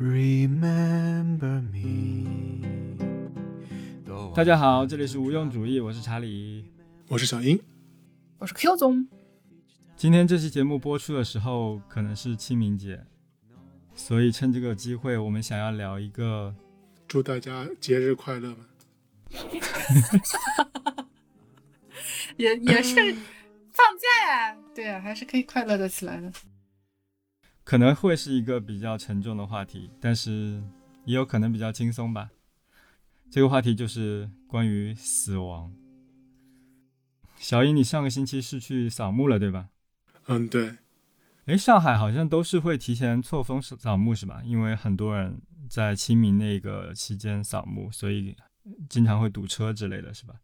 Remember me. 大家好，这里是无用主义，我是查理。我是小英，我是 Q 总。今天这期节目播出的时候，可能是清明节，所以趁这个机会，我们想要聊一个祝大家节日快乐吧。也也是放假呀，对呀、还是可以快乐的起来的。可能会是一个比较沉重的话题，但是也有可能比较轻松吧。这个话题就是关于死亡。小英，你上个星期是去扫墓了，对吧？嗯，对，诶，上海好像都是会提前错峰扫墓是吧？因为很多人在清明那个期间扫墓，所以经常会堵车之类的是吧？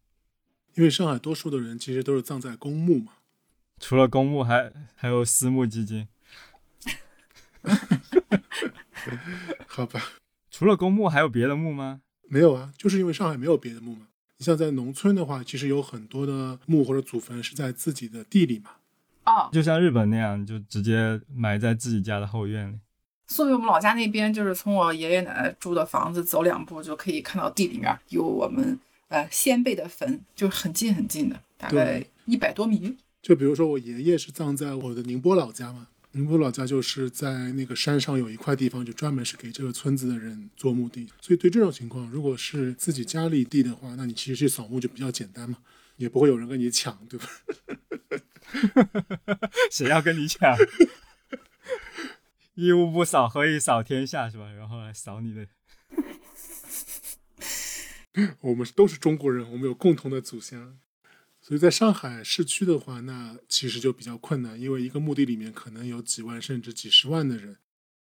因为上海多数的人其实都是葬在公墓嘛。除了公墓还还有私募基金，好吧，除了公墓还有别的墓吗？没有啊，就是因为上海没有别的墓嘛。你像在农村的话，其实有很多的墓或者祖坟是在自己的地里嘛。哦，就像日本那样，就直接埋在自己家的后院里。所以我们老家那边就是从我爷爷奶奶住的房子走两步就可以看到地里面有我们呃先辈的坟，就很近很近的，大概对一百多米。就比如说我爷爷是葬在我的宁波老家嘛，宁波老家就是在那个山上有一块地方，就专门是给这个村子的人做墓地。所以对这种情况，如果是自己家里地的话，那你其实去扫墓就比较简单嘛，也不会有人跟你抢，对吧？谁要跟你抢？一屋不扫，何以扫天下是吧？然后来扫你的。我们都是中国人，我们有共同的祖先。所以在上海市区的话，那其实就比较困难，因为一个墓地里面可能有几万甚至几十万的人，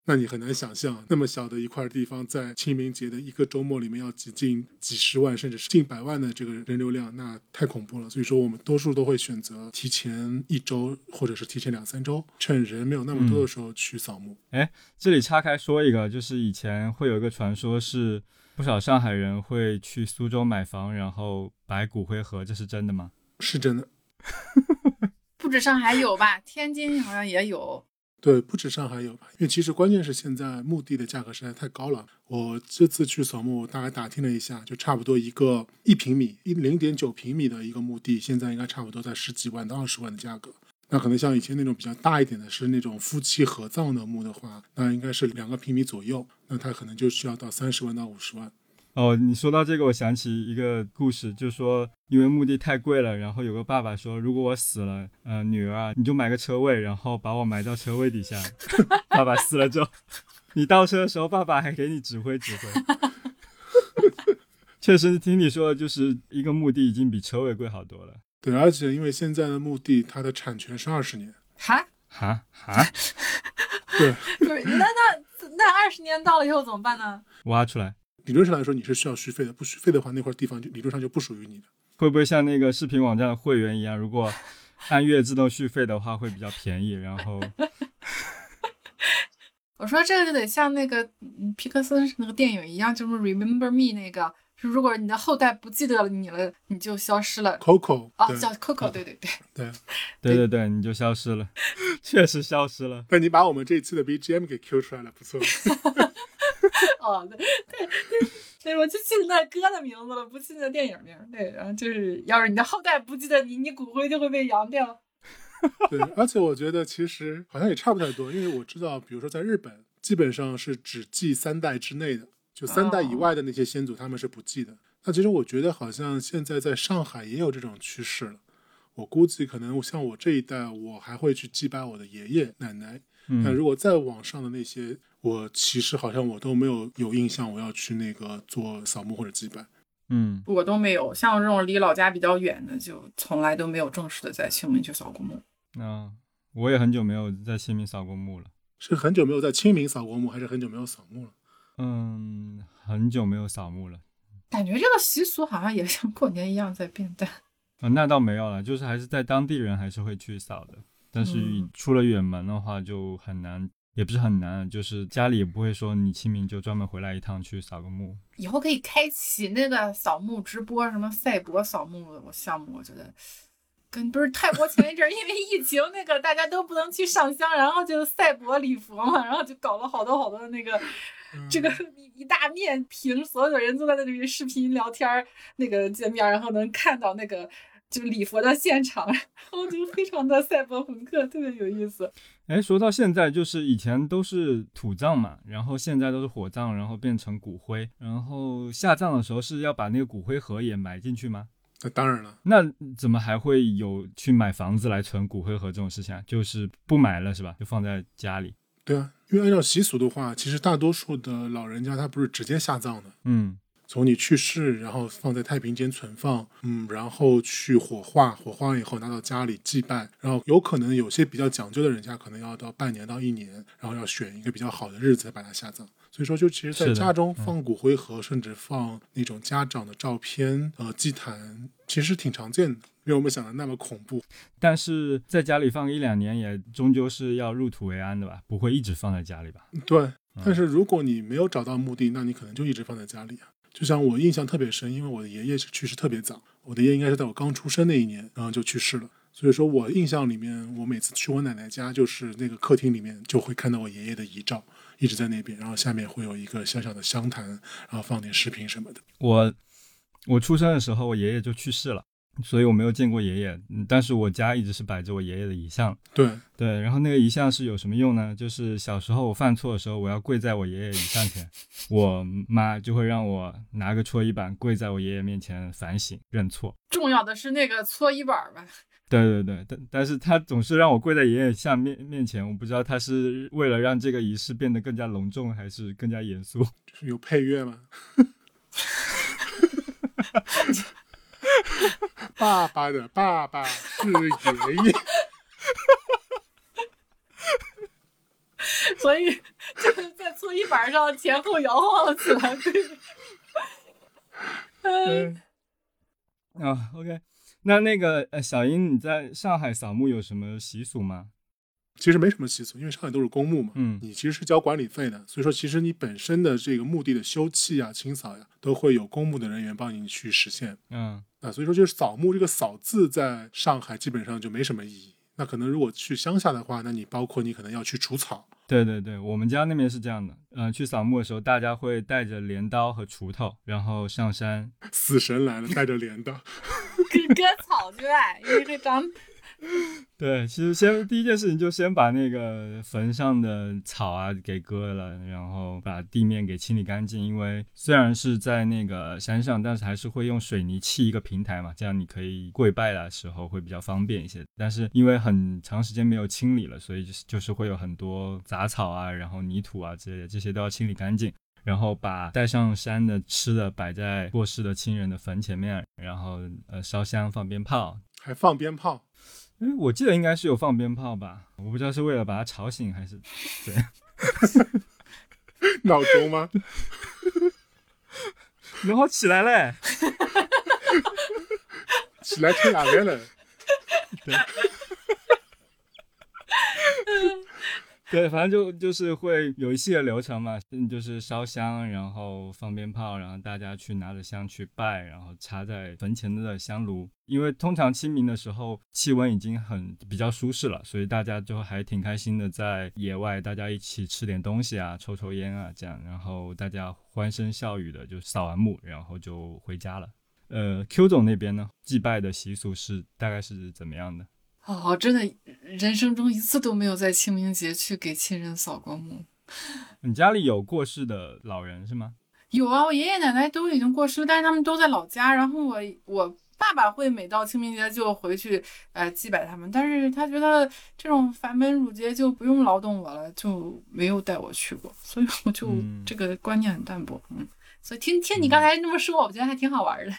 那你很难想象那么小的一块地方，在清明节的一个周末里面要挤进几十万甚至是近百万的这个人流量，那太恐怖了。所以说，我们多数都会选择提前一周或者是提前两三周，趁人没有那么多的时候去扫墓。哎这里岔开说一个，就是以前会有一个传说是，不少上海人会去苏州买房，然后摆骨灰盒，这是真的吗？是真的，不止上海有吧，天津好像也有。对，不止上海有吧？因为其实关键是现在墓地的价格实在太高了。我这次去扫墓，我大概打听了一下，就差不多一个一平米、一零点九平米的一个墓地，现在应该差不多在十几万到二十万的价格。那可能像以前那种比较大一点的，是那种夫妻合葬的墓的话，那应该是两个平米左右，那它可能就需要到三十万到五十万。哦，你说到这个，我想起一个故事，就是说因为墓地太贵了，然后有个爸爸说，如果我死了，呃，女儿啊，你就买个车位，然后把我埋到车位底下。爸爸死了之后，你倒车的时候，爸爸还给你指挥指挥。确实听你说的，就是一个墓地已经比车位贵好多了。对，而且因为现在的墓地它的产权是二十年，哈，哈哈，对，不是，那那那二十年到了以后怎么办呢？挖出来理论上来说你是需要续费的，不续费的话，那块地方就理论上就不属于你的。会不会像那个视频网站的会员一样，如果按月自动续费的话，会比较便宜？然后 我说这个就得像那个嗯皮克斯那个电影一样，就是 Remember Me 那个，是如果你的后代不记得你了，你就消失了。Coco，啊，叫 Coco，对对对，对。对对对，你就消失了，确实消失了。那你把我们这一期的 BGM 给 Q 出来了，不错。哦，对对对，我就记得那歌的名字了，不记得电影名。对，然后就是要是你的后代不记得你，你骨灰就会被扬掉。对，而且我觉得其实好像也差不太多，因为我知道，比如说在日本，基本上是只记三代之内的，就三代以外的那些先祖他们是不记的。那其实我觉得好像现在在上海也有这种趋势了。我估计可能像我这一代，我还会去祭拜我的爷爷奶奶。那嗯，如果在网上的那些，我其实好像我都没有有印象，我要去那个做扫墓或者祭拜。嗯，我都没有，像这种离老家比较远的，就从来都没有正式的在清明去扫过墓。那、我也很久没有在清明扫过墓了。是很久没有在清明扫过墓，还是很久没有扫墓了？嗯，很久没有扫墓了。感觉这个习俗好像也像过年一样在变淡。啊、那倒没有了，就是还是在当地人还是会去扫的，但是嗯出了远门的话就很难，也不是很难，就是家里也不会说你清明就专门回来一趟去扫个墓。以后可以开启那个扫墓直播，什么赛博扫墓的项目，我觉得。跟不是泰国前一阵儿因为疫情，那个大家都不能去上香，然后就赛博礼佛嘛，然后就搞了好多好多那个这个 一一大面屏，所有人都在那里视频聊天儿那个界面，然后能看到那个就礼佛的现场，然后就非常的赛博朋克，特别有意思。哎，说到现在，就是以前都是土葬嘛，然后现在都是火葬，然后变成骨灰，然后下葬的时候是要把那个骨灰盒也埋进去吗？那当然了，那怎么还会有去买房子来存骨灰盒这种事情啊？就是不埋了是吧？就放在家里。对啊，因为按照习俗的话，其实大多数的老人家他不是直接下葬的，嗯从你去世，然后放在太平间存放，嗯，然后去火化，火化完以后拿到家里祭拜，然后有可能有些比较讲究的人家，可能要到半年到一年，然后要选一个比较好的日子把它下葬。所以说，就其实在家中嗯放骨灰盒，甚至放那种家长的照片，呃，祭坛，其实挺常见的，没有我们想的那么恐怖。但是在家里放一两年，也终究是要入土为安的吧？不会一直放在家里吧？对，但是如果你没有找到墓地，那你可能就一直放在家里啊。就像我印象特别深，因为我的爷爷去世特别早，我的爷爷应该是在我刚出生那一年，然后就去世了。所以说我印象里面，我每次去我奶奶家，就是那个客厅里面就会看到我爷爷的遗照，一直在那边，然后下面会有一个小小的香坛，然后放点食品什么的。我我出生的时候，我爷爷就去世了，所以我没有见过爷爷。嗯但是我家一直是摆着我爷爷的遗像。对，对，然后那个遗像是有什么用呢？就是小时候我犯错的时候，我要跪在我爷爷遗像前，我妈就会让我拿个搓衣板跪在我爷爷面前反省认错。重要的是那个搓衣板儿吧，对对对，但但是他总是让我跪在爷爷像面面前，我不知道他是为了让这个仪式变得更加隆重，还是更加严肃。就是有配乐嘛。爸爸的爸爸是爷爷。所以就是在搓衣板上前后摇晃了起来。对，嗯，啊，OK，那那个呃，小英你在上海扫墓有什么习俗吗？其实没什么习俗，因为上海都是公墓嘛，嗯你其实是交管理费的，所以说其实你本身的这个墓地的修葺啊、清扫呀、都会有公墓的人员帮你去实现嗯啊，所以说就是扫墓这个“扫”字在上海基本上就没什么意义。那可能如果去乡下的话，那你包括你可能要去除草，对对对，我们家那边是这样的，嗯、去扫墓的时候，大家会带着镰刀和锄头，然后上山。死神来了，带着镰刀，割割草去呗，因为会长。对，其实先第一件事情就先把那个坟上的草啊给割了，然后把地面给清理干净。因为虽然是在那个山上，但是还是会用水泥砌一个平台嘛，这样你可以跪拜的时候会比较方便一些。但是因为很长时间没有清理了，所以就是就是会有很多杂草啊，然后泥土啊之类的，这些都要清理干净。然后把带上山的吃的摆在过世的亲人的坟前面，然后呃烧香放鞭炮，还放鞭炮，哎，我记得应该是有放鞭炮吧，我不知道是为了把他吵醒还是对。闹钟吗？然后起来嘞，起来吃哪边了？对，对反正就就是会有一系列流程嘛，嗯，就是烧香，然后放鞭炮，然后大家去拿着香去拜，然后插在坟前的香炉。因为通常清明的时候气温已经很比较舒适了，所以大家就还挺开心的，在野外大家一起吃点东西啊，抽抽烟啊，这样，然后大家欢声笑语的就扫完墓，然后就回家了。呃，Q 总那边呢，祭拜的习俗是大概是怎么样的？哦，真的，人生中一次都没有在清明节去给亲人扫过墓。你家里有过世的老人是吗？有啊，我爷爷奶奶都已经过世了，但是他们都在老家。然后我我爸爸会每到清明节就回去呃祭拜他们，但是他觉得这种繁文缛节就不用劳动我了，就没有带我去过，所以我就嗯这个观念很淡薄。嗯，所以听听你刚才那么说，我觉得还挺好玩的。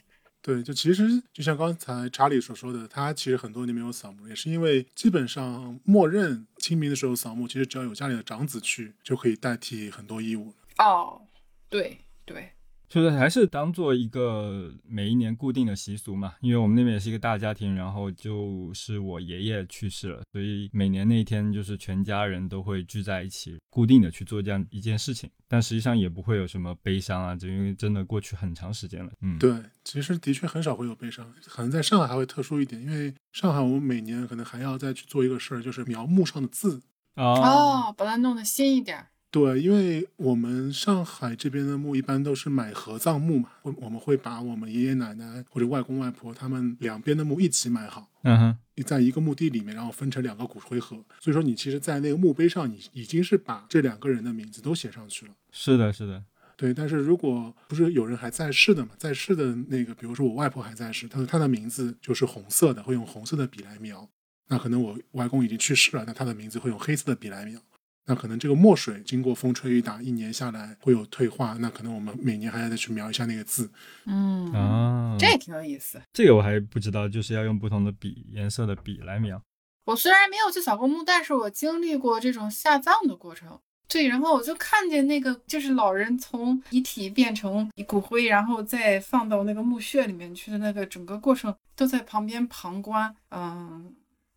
对，就其实就像刚才查理所说的，他其实很多年没有扫墓，也是因为基本上默认清明的时候扫墓，其实只要有家里的长子去，就可以代替很多义务了。哦，对对，就是还是当做一个每一年固定的习俗嘛，因为我们那边也是一个大家庭，然后就是我爷爷去世了，所以每年那一天就是全家人都会聚在一起，固定的去做这样一件事情，但实际上也不会有什么悲伤啊，就因为真的过去很长时间了，嗯，对，其实的确很少会有悲伤，可能在上海还会特殊一点，因为上海我们每年可能还要再去做一个事儿，就是描墓上的字。哦，哦，把它弄得新一点儿。对，因为我们上海这边的墓一般都是买合葬墓嘛，我我们会把我们爷爷奶奶或者外公外婆他们两边的墓一起买好，嗯哼，在一个墓地里面，然后分成两个骨灰盒。所以说，你其实，在那个墓碑上，你已经是把这两个人的名字都写上去了。是的，是的，对，但是如果不是有人还在世的嘛，在世的那个，比如说我外婆还在世，她她的名字就是红色的，会用红色的笔来描。那可能我外公已经去世了，那他的名字会用黑色的笔来描。那可能这个墨水经过风吹雨打，一年下来会有退化，那可能我们每年还要再去描一下那个字。嗯，啊，这也挺有意思。这个我还不知道，就是要用不同的笔颜色的笔来描。我虽然没有去扫过墓，但是我经历过这种下葬的过程。对，然后我就看见那个，就是老人从遗体变成骨灰，然后再放到那个墓穴里面去的那个整个过程，都在旁边旁观。嗯，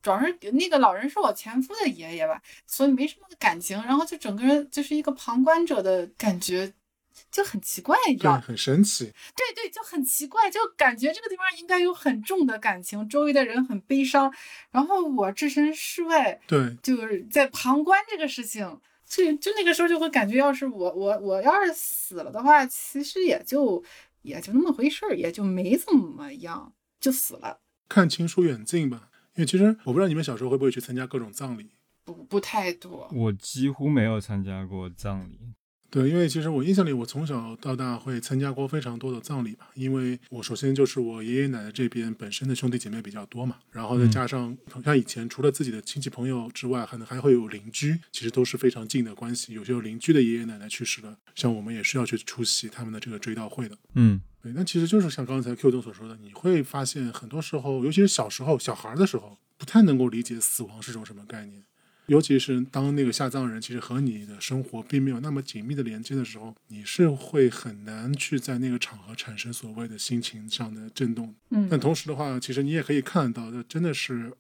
主要是那个老人是我前夫的爷爷吧，所以没什么感情，然后就整个人就是一个旁观者的感觉，就很奇怪，你知对，道？很神奇。对对，就很奇怪，就感觉这个地方应该有很重的感情，周围的人很悲伤，然后我置身事外，对，就是在旁观这个事情。就就那个时候就会感觉，要是我我我要是死了的话，其实也就也就那么回事儿，也就没怎么样，就死了，看情疏远近吧。因为其实我不知道你们小时候会不会去参加各种葬礼。不不太多。我几乎没有参加过葬礼。对，因为其实我印象里，我从小到大会参加过非常多的葬礼吧。因为我首先就是我爷爷奶奶这边本身的兄弟姐妹比较多嘛，然后再加上像以前除了自己的亲戚朋友之外，可能还会有邻居，其实都是非常近的关系。有些邻居的爷爷奶奶去世了，像我们也是要去出席他们的这个追悼会的。嗯，对，那其实就是像刚才 Q 总所说的，你会发现很多时候，尤其是小时候、小孩儿的时候，不太能够理解死亡是种什么概念。尤其是当那个下葬人其实和你的生活并没有那么紧密的连接的时候，你是会很难去在那个场合产生所谓的心情上的震动。嗯但同时的话，其实你也可以看到，这真的是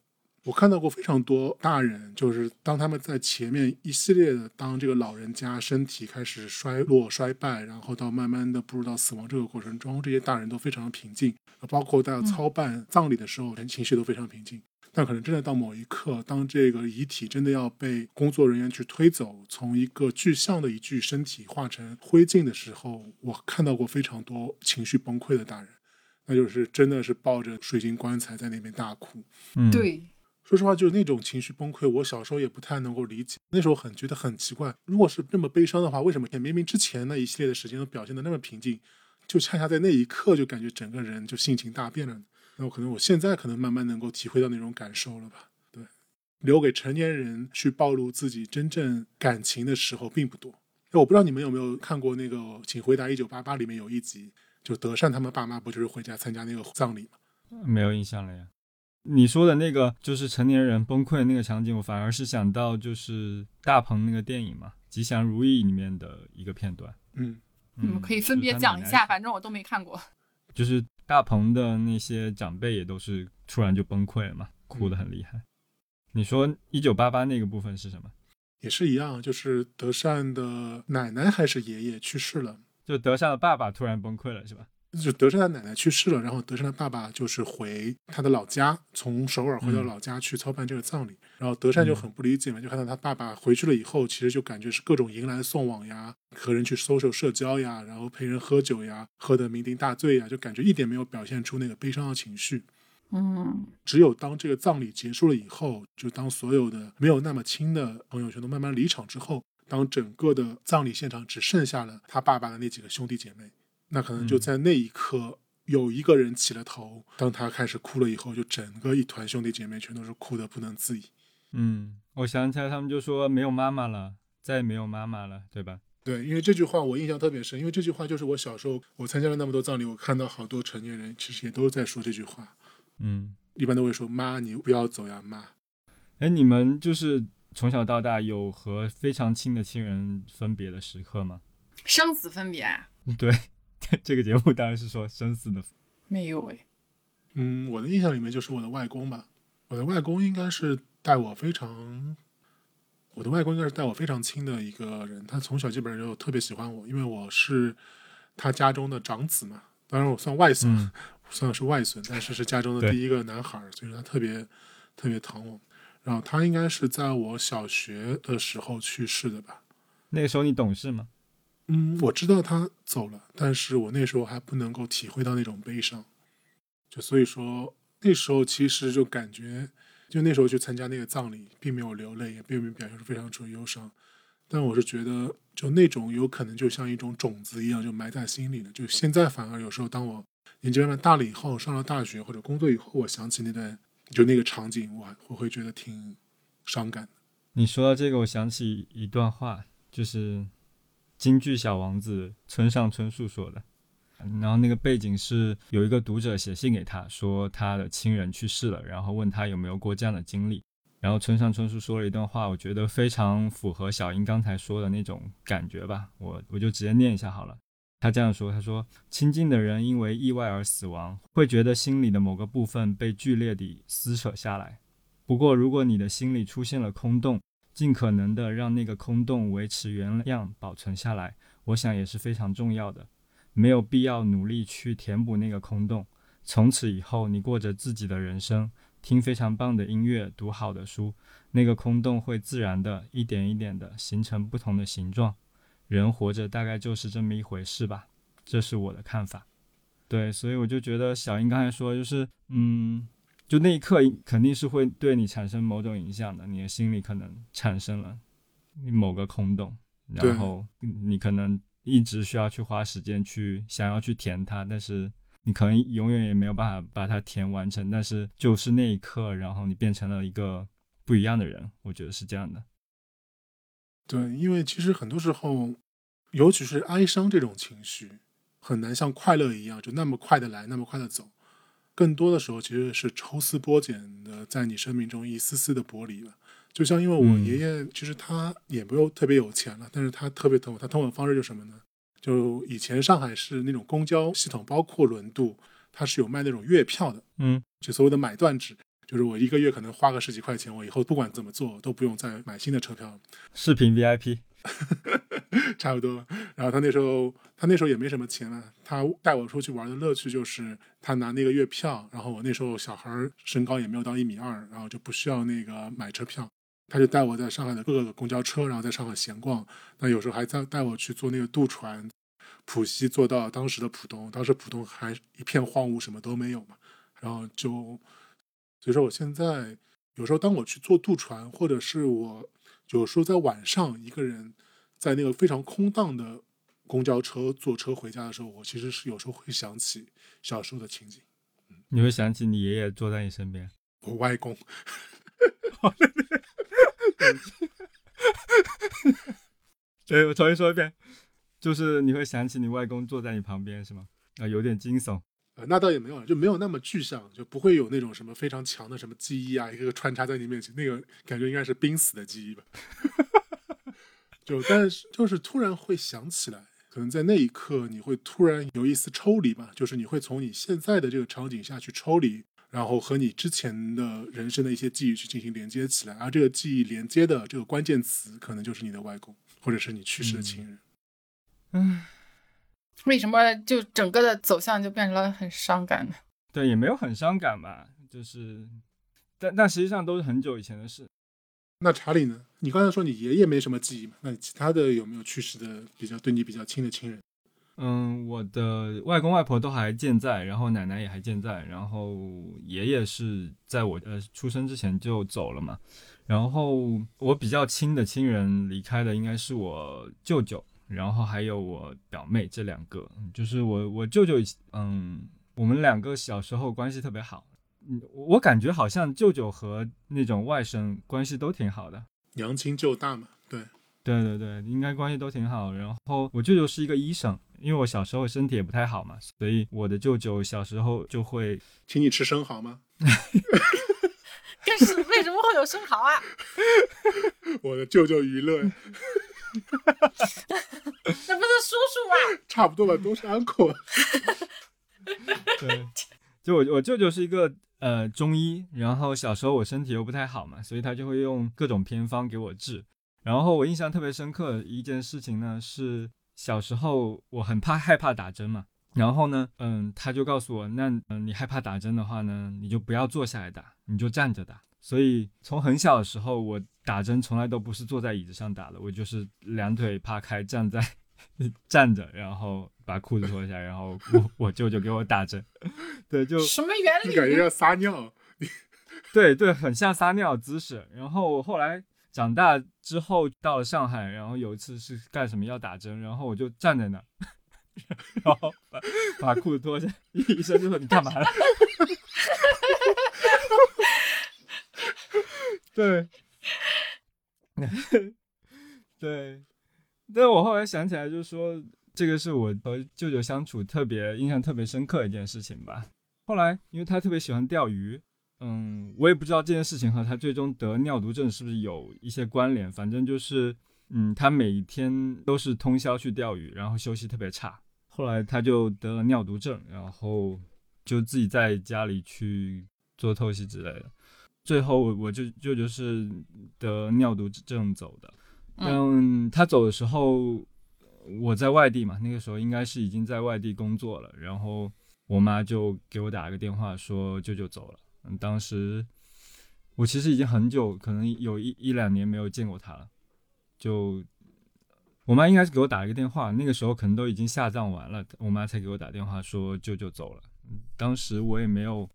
我看到过非常多大人，就是当他们在前面一系列的，当这个老人家身体开始衰落、衰败，然后到慢慢的步入到死亡这个过程中，这些大人都非常的平静，包括大家操办葬礼的时候，人情绪都非常平静。但可能真的到某一刻，当这个遗体真的要被工作人员去推走，从一个具象的一具身体化成灰烬的时候，我看到过非常多情绪崩溃的大人，那就是真的是抱着水晶棺材在那边大哭。嗯，，对，说实话，就是那种情绪崩溃，我小时候也不太能够理解。那时候很觉得很奇怪，如果是这么悲伤的话，为什么明明之前那一系列的时间都表现的那么平静，就恰恰在那一刻就感觉整个人就性情大变了呢？那我可能我现在可能慢慢能够体会到那种感受了吧？对，留给成年人去暴露自己真正感情的时候并不多。我不知道你们有没有看过那个《请回答一九八八》里面有一集，就德善他们爸妈不就是回家参加那个葬礼吗？没有印象了呀。你说的那个就是成年人崩溃的那个场景，我反而是想到就是大鹏那个电影嘛，《吉祥如意》里面的一个片段。嗯，你们可以分别讲一下，反正我都没看过。就是大鹏的那些长辈也都是突然就崩溃了嘛，哭得很厉害。你说一九八八那个部分是什么？也是一样，就是德善的奶奶还是爷爷去世了，就德善的爸爸突然崩溃了，是吧？就德善的奶奶去世了，然后德善的爸爸就是回他的老家，从首尔回到嗯老家去操办这个葬礼。然后德善就很不理解嘛，就看到他爸爸回去了以后，其实就感觉是各种迎来送往呀，和人去 social 社交呀，然后陪人喝酒呀，喝得酩酊大醉呀，就感觉一点没有表现出那个悲伤的情绪。嗯只有当这个葬礼结束了以后，就当所有的没有那么亲的朋友全都慢慢离场之后，当整个的葬礼现场只剩下了他爸爸的那几个兄弟姐妹，那可能就嗯在那一刻，有一个人起了头。当他开始哭了以后，就整个一团兄弟姐妹全都是哭的不能自已。嗯，我想起来，他们就说没有妈妈了，再也没有妈妈了，对吧？对，因为这句话我印象特别深，因为这句话就是我小时候我参加了那么多葬礼，我看到好多成年人其实也都在说这句话，嗯，一般都会说妈，你不要走呀，妈。哎，你们就是从小到大有和非常亲的亲人分别的时刻吗？生死分别啊对，这个节目当然是说生死的。没有哎，嗯，我的印象里面就是我的外公吧，我的外公应该是带我非常，我的外公应该是带我非常亲的一个人，他从小基本上就特别喜欢我，因为我是他家中的长子嘛，当然我算外孙，嗯算是外孙，但是是家中的第一个男孩，所以他特别特别疼我。然后他应该是在我小学的时候去世的吧。那个时候你懂事吗？嗯，我知道他走了，但是我那时候还不能够体会到那种悲伤，就所以说那时候其实就感觉，就那时候去参加那个葬礼，并没有流泪，也并没有表现出非常出忧伤，但我是觉得，就那种有可能就像一种种子一样，就埋在心里了。就现在反而有时候，当我年纪慢慢大了以后，上了大学或者工作以后，我想起那段就那个场景，我还我会觉得挺伤感的。你说到这个，我想起一段话，就是京剧《小王子》村上春树说的。然后那个背景是有一个读者写信给他，说他的亲人去世了，然后问他有没有过这样的经历。然后村上春树说了一段话，我觉得非常符合小英刚才说的那种感觉吧。我我就直接念一下好了。他这样说：“他说，亲近的人因为意外而死亡，会觉得心里的某个部分被剧烈地撕扯下来。不过，如果你的心里出现了空洞，尽可能的让那个空洞维持原样保存下来，我想也是非常重要的。没有必要努力去填补那个空洞。从此以后，你过着自己的人生，听非常棒的音乐，读好的书，那个空洞会自然的一点一点的形成不同的形状。人活着大概就是这么一回事吧，这是我的看法。对，所以我就觉得小英刚才说，就是嗯，就那一刻肯定是会对你产生某种影响的，你的心里可能产生了某个空洞，然后你可能一直需要去花时间去想要去填它，但是你可能永远也没有办法把它填完成。但是就是那一刻，然后你变成了一个不一样的人，我觉得是这样的。对，因为其实很多时候，尤其是哀伤这种情绪，很难像快乐一样就那么快的来，那么快的走。更多的时候，其实是抽丝剥茧的，在你生命中一丝丝的剥离了。就像因为我嗯爷爷，其实他也没有特别有钱了，但是他特别疼我。他疼我的方式就是什么呢？就以前上海市那种公交系统，包括轮渡，它是有卖那种月票的，嗯就所谓的买断制，就是我一个月可能花个十几块钱，我以后不管怎么做都不用再买新的车票了。视频 VIP，差不多。然后他那时候，他那时候也没什么钱了，他带我出去玩的乐趣就是他拿那个月票，然后我那时候小孩身高也没有到一米二，然后就不需要那个买车票，他就带我在上海的各个公交车，然后在上海闲逛。那有时候还在带我去坐那个渡船，浦西坐到当时的浦东，当时浦东还一片荒芜，什么都没有嘛。然后就，所以说我现在有时候当我去坐渡船，或者是我有时候在晚上一个人在那个非常空荡的公交车坐车回家的时候，我其实是有时候会想起小时候的情景。你会想起你爷爷坐在你身边。我外公，对，我重新说一遍，就是你会想起你外公坐在你旁边，是吗？啊，有点惊悚。呃，那倒也没有，就没有那么具象，就不会有那种什么非常强的什么记忆啊，一个个穿插在你面前，那个感觉应该是濒死的记忆吧。就但是就是突然会想起来，可能在那一刻你会突然有一丝抽离吧，就是你会从你现在的这个场景下去抽离，然后和你之前的人生的一些记忆去进行连接起来，而这个记忆连接的这个关键词，可能就是你的外公，或者是你去世的亲人。嗯，为什么就整个的走向就变成了很伤感呢？对，也没有很伤感吧，就是，但但实际上都是很久以前的事。那查理呢？你刚才说你爷爷没什么记忆？那其他的有没有去世的比较对你比较亲的亲人？嗯，我的外公外婆都还健在，然后奶奶也还健在，然后爷爷是在我呃出生之前就走了嘛。然后我比较亲的亲人离开的应该是我舅舅，然后还有我表妹这两个。就是我我舅舅，嗯，我们两个小时候关系特别好。嗯，我感觉好像舅舅和那种外甥关系都挺好的。娘亲舅大嘛？对，对对对，应该关系都挺好。然后我舅舅是一个医生，因为我小时候身体也不太好嘛，所以我的舅舅小时候就会请你吃生蚝吗？但是为什么会有生蚝啊？我的舅舅娱乐那不是叔叔啊？差不多吧，都是 uncle。对，就我我舅舅是一个呃中医，然后小时候我身体又不太好嘛，所以他就会用各种偏方给我治。然后我印象特别深刻一件事情呢，是小时候我很怕害怕打针嘛，然后呢，嗯，他就告诉我，那嗯你害怕打针的话呢，你就不要坐下来打，你就站着打。所以从很小的时候，我打针从来都不是坐在椅子上打的，我就是两腿趴开站在 站着，然后把裤子脱下，然后我 我舅舅给我打针。对，就什么原理？就感觉要撒尿。对对，很像撒尿姿势。然后我后来长大之后到了上海，然后有一次是干什么要打针，然后我就站在那儿，然后把把裤子脱下，医生就说你干嘛了？对，对，但我后来想起来，就是说这个是我和舅舅相处特别印象特别深刻一件事情吧。后来因为他特别喜欢钓鱼，嗯，我也不知道这件事情和他最终得尿毒症是不是有一些关联。反正就是，嗯，他每天都是通宵去钓鱼，然后休息特别差。后来他就得了尿毒症，然后就自己在家里去做透析之类的。最后，我就舅舅是得尿毒症走的。嗯，他走的时候，我在外地嘛，那个时候应该是已经在外地工作了。然后我妈就给我打了个电话，说舅舅走了。嗯，当时我其实已经很久，可能有一一两年没有见过他了。就我妈应该是给我打了个电话，那个时候可能都已经下葬完了，我妈才给我打电话说舅舅走了。当时我也没有。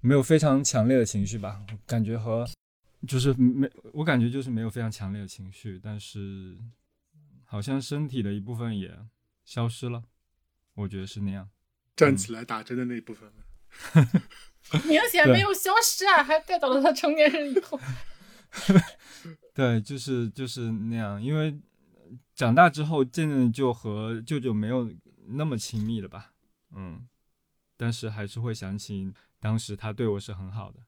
没有非常强烈的情绪吧，感觉和就是没，我感觉就是没有非常强烈的情绪，但是好像身体的一部分也消失了，我觉得是那样。站起来打针的那一部分，明显没有消失啊，还带到了他成年人以后。对，就是就是那样，因为长大之后渐渐就和舅舅没有那么亲密了吧，嗯，但是还是会想起。当时他对我是很好的，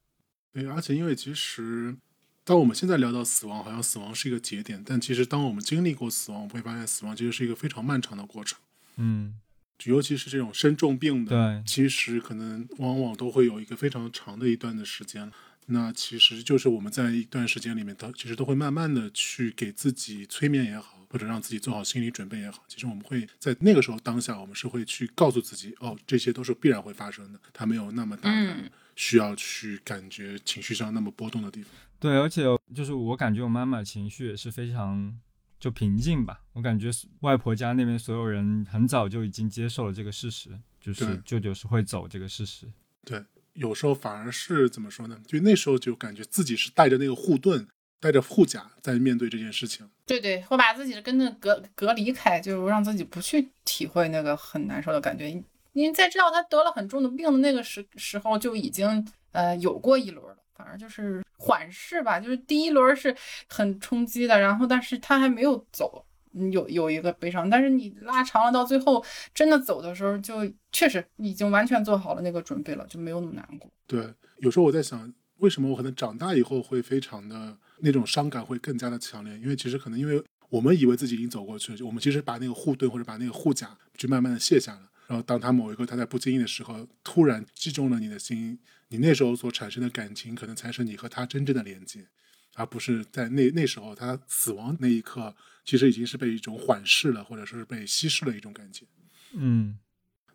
对，而且因为其实，当我们现在聊到死亡，好像死亡是一个节点，但其实当我们经历过死亡，我们会发现死亡其实是一个非常漫长的过程。嗯，尤其是这种身重病的，对，其实可能往往都会有一个非常长的一段的时间。那其实就是我们在一段时间里面，都其实都会慢慢的去给自己催眠也好。或者让自己做好心理准备也好，其实我们会在那个时候当下，我们是会去告诉自己，哦，这些都是必然会发生的，它没有那么大的需要去感觉情绪上那么波动的地方。对，而且就是我感觉我妈妈情绪也是非常就平静吧。我感觉外婆家那边所有人很早就已经接受了这个事实，就是舅舅是会走这个事实。对，有时候反而是怎么说呢？就那时候就感觉自己是带着那个护盾。带着护甲在面对这件事情，对对，会把自己跟那隔隔离开，就让自己不去体会那个很难受的感觉。因为在知道他得了很重的病的那个时时候，就已经呃有过一轮了，反正就是缓释吧。就是第一轮是很冲击的，然后但是他还没有走，有有一个悲伤。但是你拉长了到最后真的走的时候，就确实已经完全做好了那个准备了，就没有那么难过。对，有时候我在想，为什么我可能长大以后会非常的。那种伤感会更加的强烈，因为其实可能因为我们以为自己已经走过去了，就我们其实把那个护盾或者把那个护甲就慢慢的卸下了。然后当他某一个他在不经意的时候突然击中了你的心，你那时候所产生的感情可能才是你和他真正的连接，而不是在那那时候他死亡那一刻，其实已经是被一种缓释了，或者说是被稀释了一种感觉。嗯，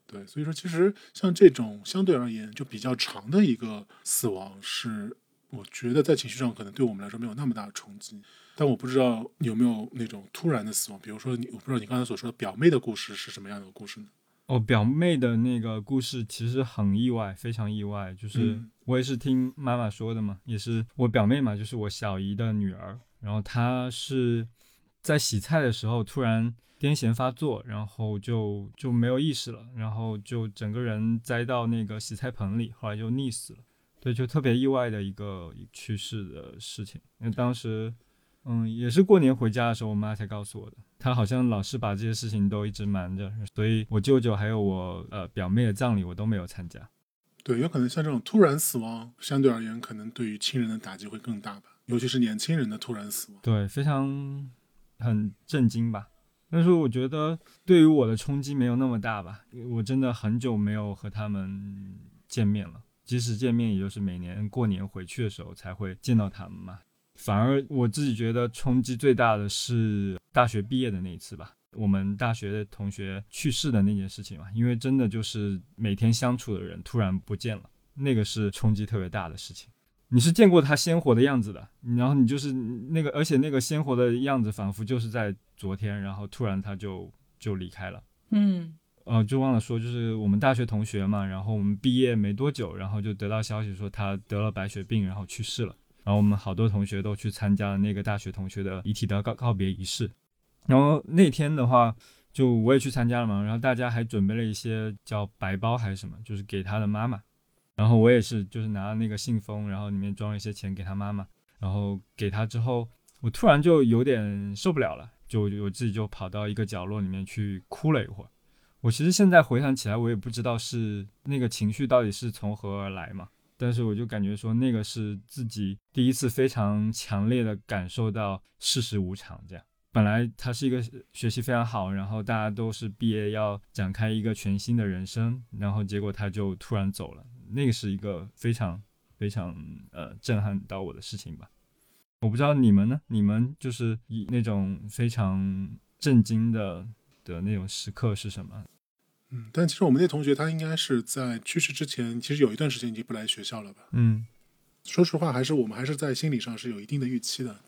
对，所以说其实像这种相对而言就比较长的一个死亡是。我觉得在情绪上可能对我们来说没有那么大的冲击，但我不知道有没有那种突然的死亡，比如说你，我不知道你刚才所说的表妹的故事是什么样的故事呢？哦，表妹的那个故事其实很意外，非常意外，就是我也是听妈妈说的嘛，也是我表妹嘛，就是我小姨的女儿，然后她是在洗菜的时候突然癫痫发作，然后就就没有意识了，然后就整个人栽到那个洗菜盆里，后来就溺死了。对，就特别意外的一个去世的事情，因为当时嗯，也是过年回家的时候，我妈才告诉我的。她好像老是把这些事情都一直瞒着，所以我舅舅还有我呃表妹的葬礼我都没有参加。对，有可能像这种突然死亡，相对而言，可能对于亲人的打击会更大吧，尤其是年轻人的突然死亡。对，非常很震惊吧。但是我觉得对于我的冲击没有那么大吧，我真的很久没有和他们见面了，即使见面，也就是每年过年回去的时候才会见到他们嘛。反而我自己觉得冲击最大的是大学毕业的那一次吧，我们大学的同学去世的那件事情嘛，因为真的就是每天相处的人突然不见了，那个是冲击特别大的事情。你是见过他鲜活的样子的，然后你就是那个，而且那个鲜活的样子仿佛就是在昨天，然后突然他就就离开了。嗯，呃，就忘了说，就是我们大学同学嘛，然后我们毕业没多久，然后就得到消息说他得了白血病，然后去世了。然后我们好多同学都去参加了那个大学同学的遗体的告告别仪式。然后那天的话，就我也去参加了嘛，然后大家还准备了一些叫白包还是什么，就是给他的妈妈。然后我也是，就是拿了那个信封，然后里面装了一些钱给他妈妈。然后给他之后，我突然就有点受不了了，就我自己就跑到一个角落里面去哭了一会儿。我其实现在回想起来，我也不知道是那个情绪到底是从何而来嘛。但是我就感觉说，那个是自己第一次非常强烈的感受到世事无常。这样，本来他是一个学习非常好，然后大家都是毕业要展开一个全新的人生，然后结果他就突然走了。那个是一个非常非常呃震撼到我的事情吧。我不知道你们呢？你们就是以那种非常震惊的的那种时刻是什么？嗯，但其实我们那同学他应该是在去世之前，其实有一段时间已经不来学校了吧？嗯，说实话，还是我们还是在心理上是有一定的预期的。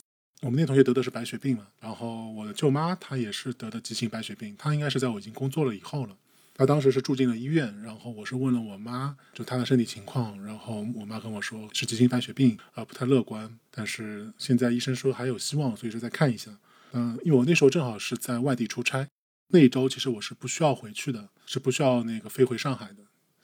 我们那同学得的是白血病嘛，然后我的舅妈她也是得的急性白血病，她应该是在我已经工作了以后了。她当时是住进了医院，然后我是问了我妈，就她的身体情况，然后我妈跟我说是急性白血病，啊，不太乐观，但是现在医生说还有希望，所以说再看一下。嗯，因为我那时候正好是在外地出差，那一周其实我是不需要回去的，是不需要那个飞回上海的。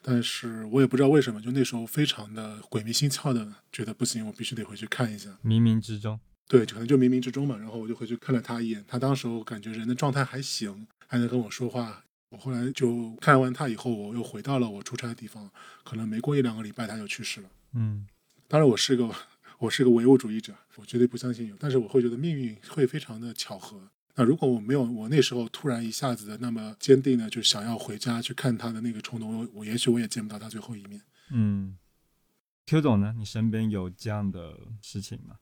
但是我也不知道为什么，就那时候非常的鬼迷心窍的觉得不行，我必须得回去看一下。冥冥之中，对，可能就冥冥之中嘛。然后我就回去看了他一眼，他当时我感觉人的状态还行，还能跟我说话。我后来就看完他以后，我又回到了我出差的地方。可能没过一两个礼拜，他就去世了。嗯当然，我是个 我是个唯物主义者，我绝对不相信有，但是我会觉得命运会非常的巧合。那如果我没有我那时候突然一下子的那么坚定的，就想要回家去看他的那个冲动，我我也许我也见不到他最后一面。嗯，Q 总呢？你身边有这样的事情吗？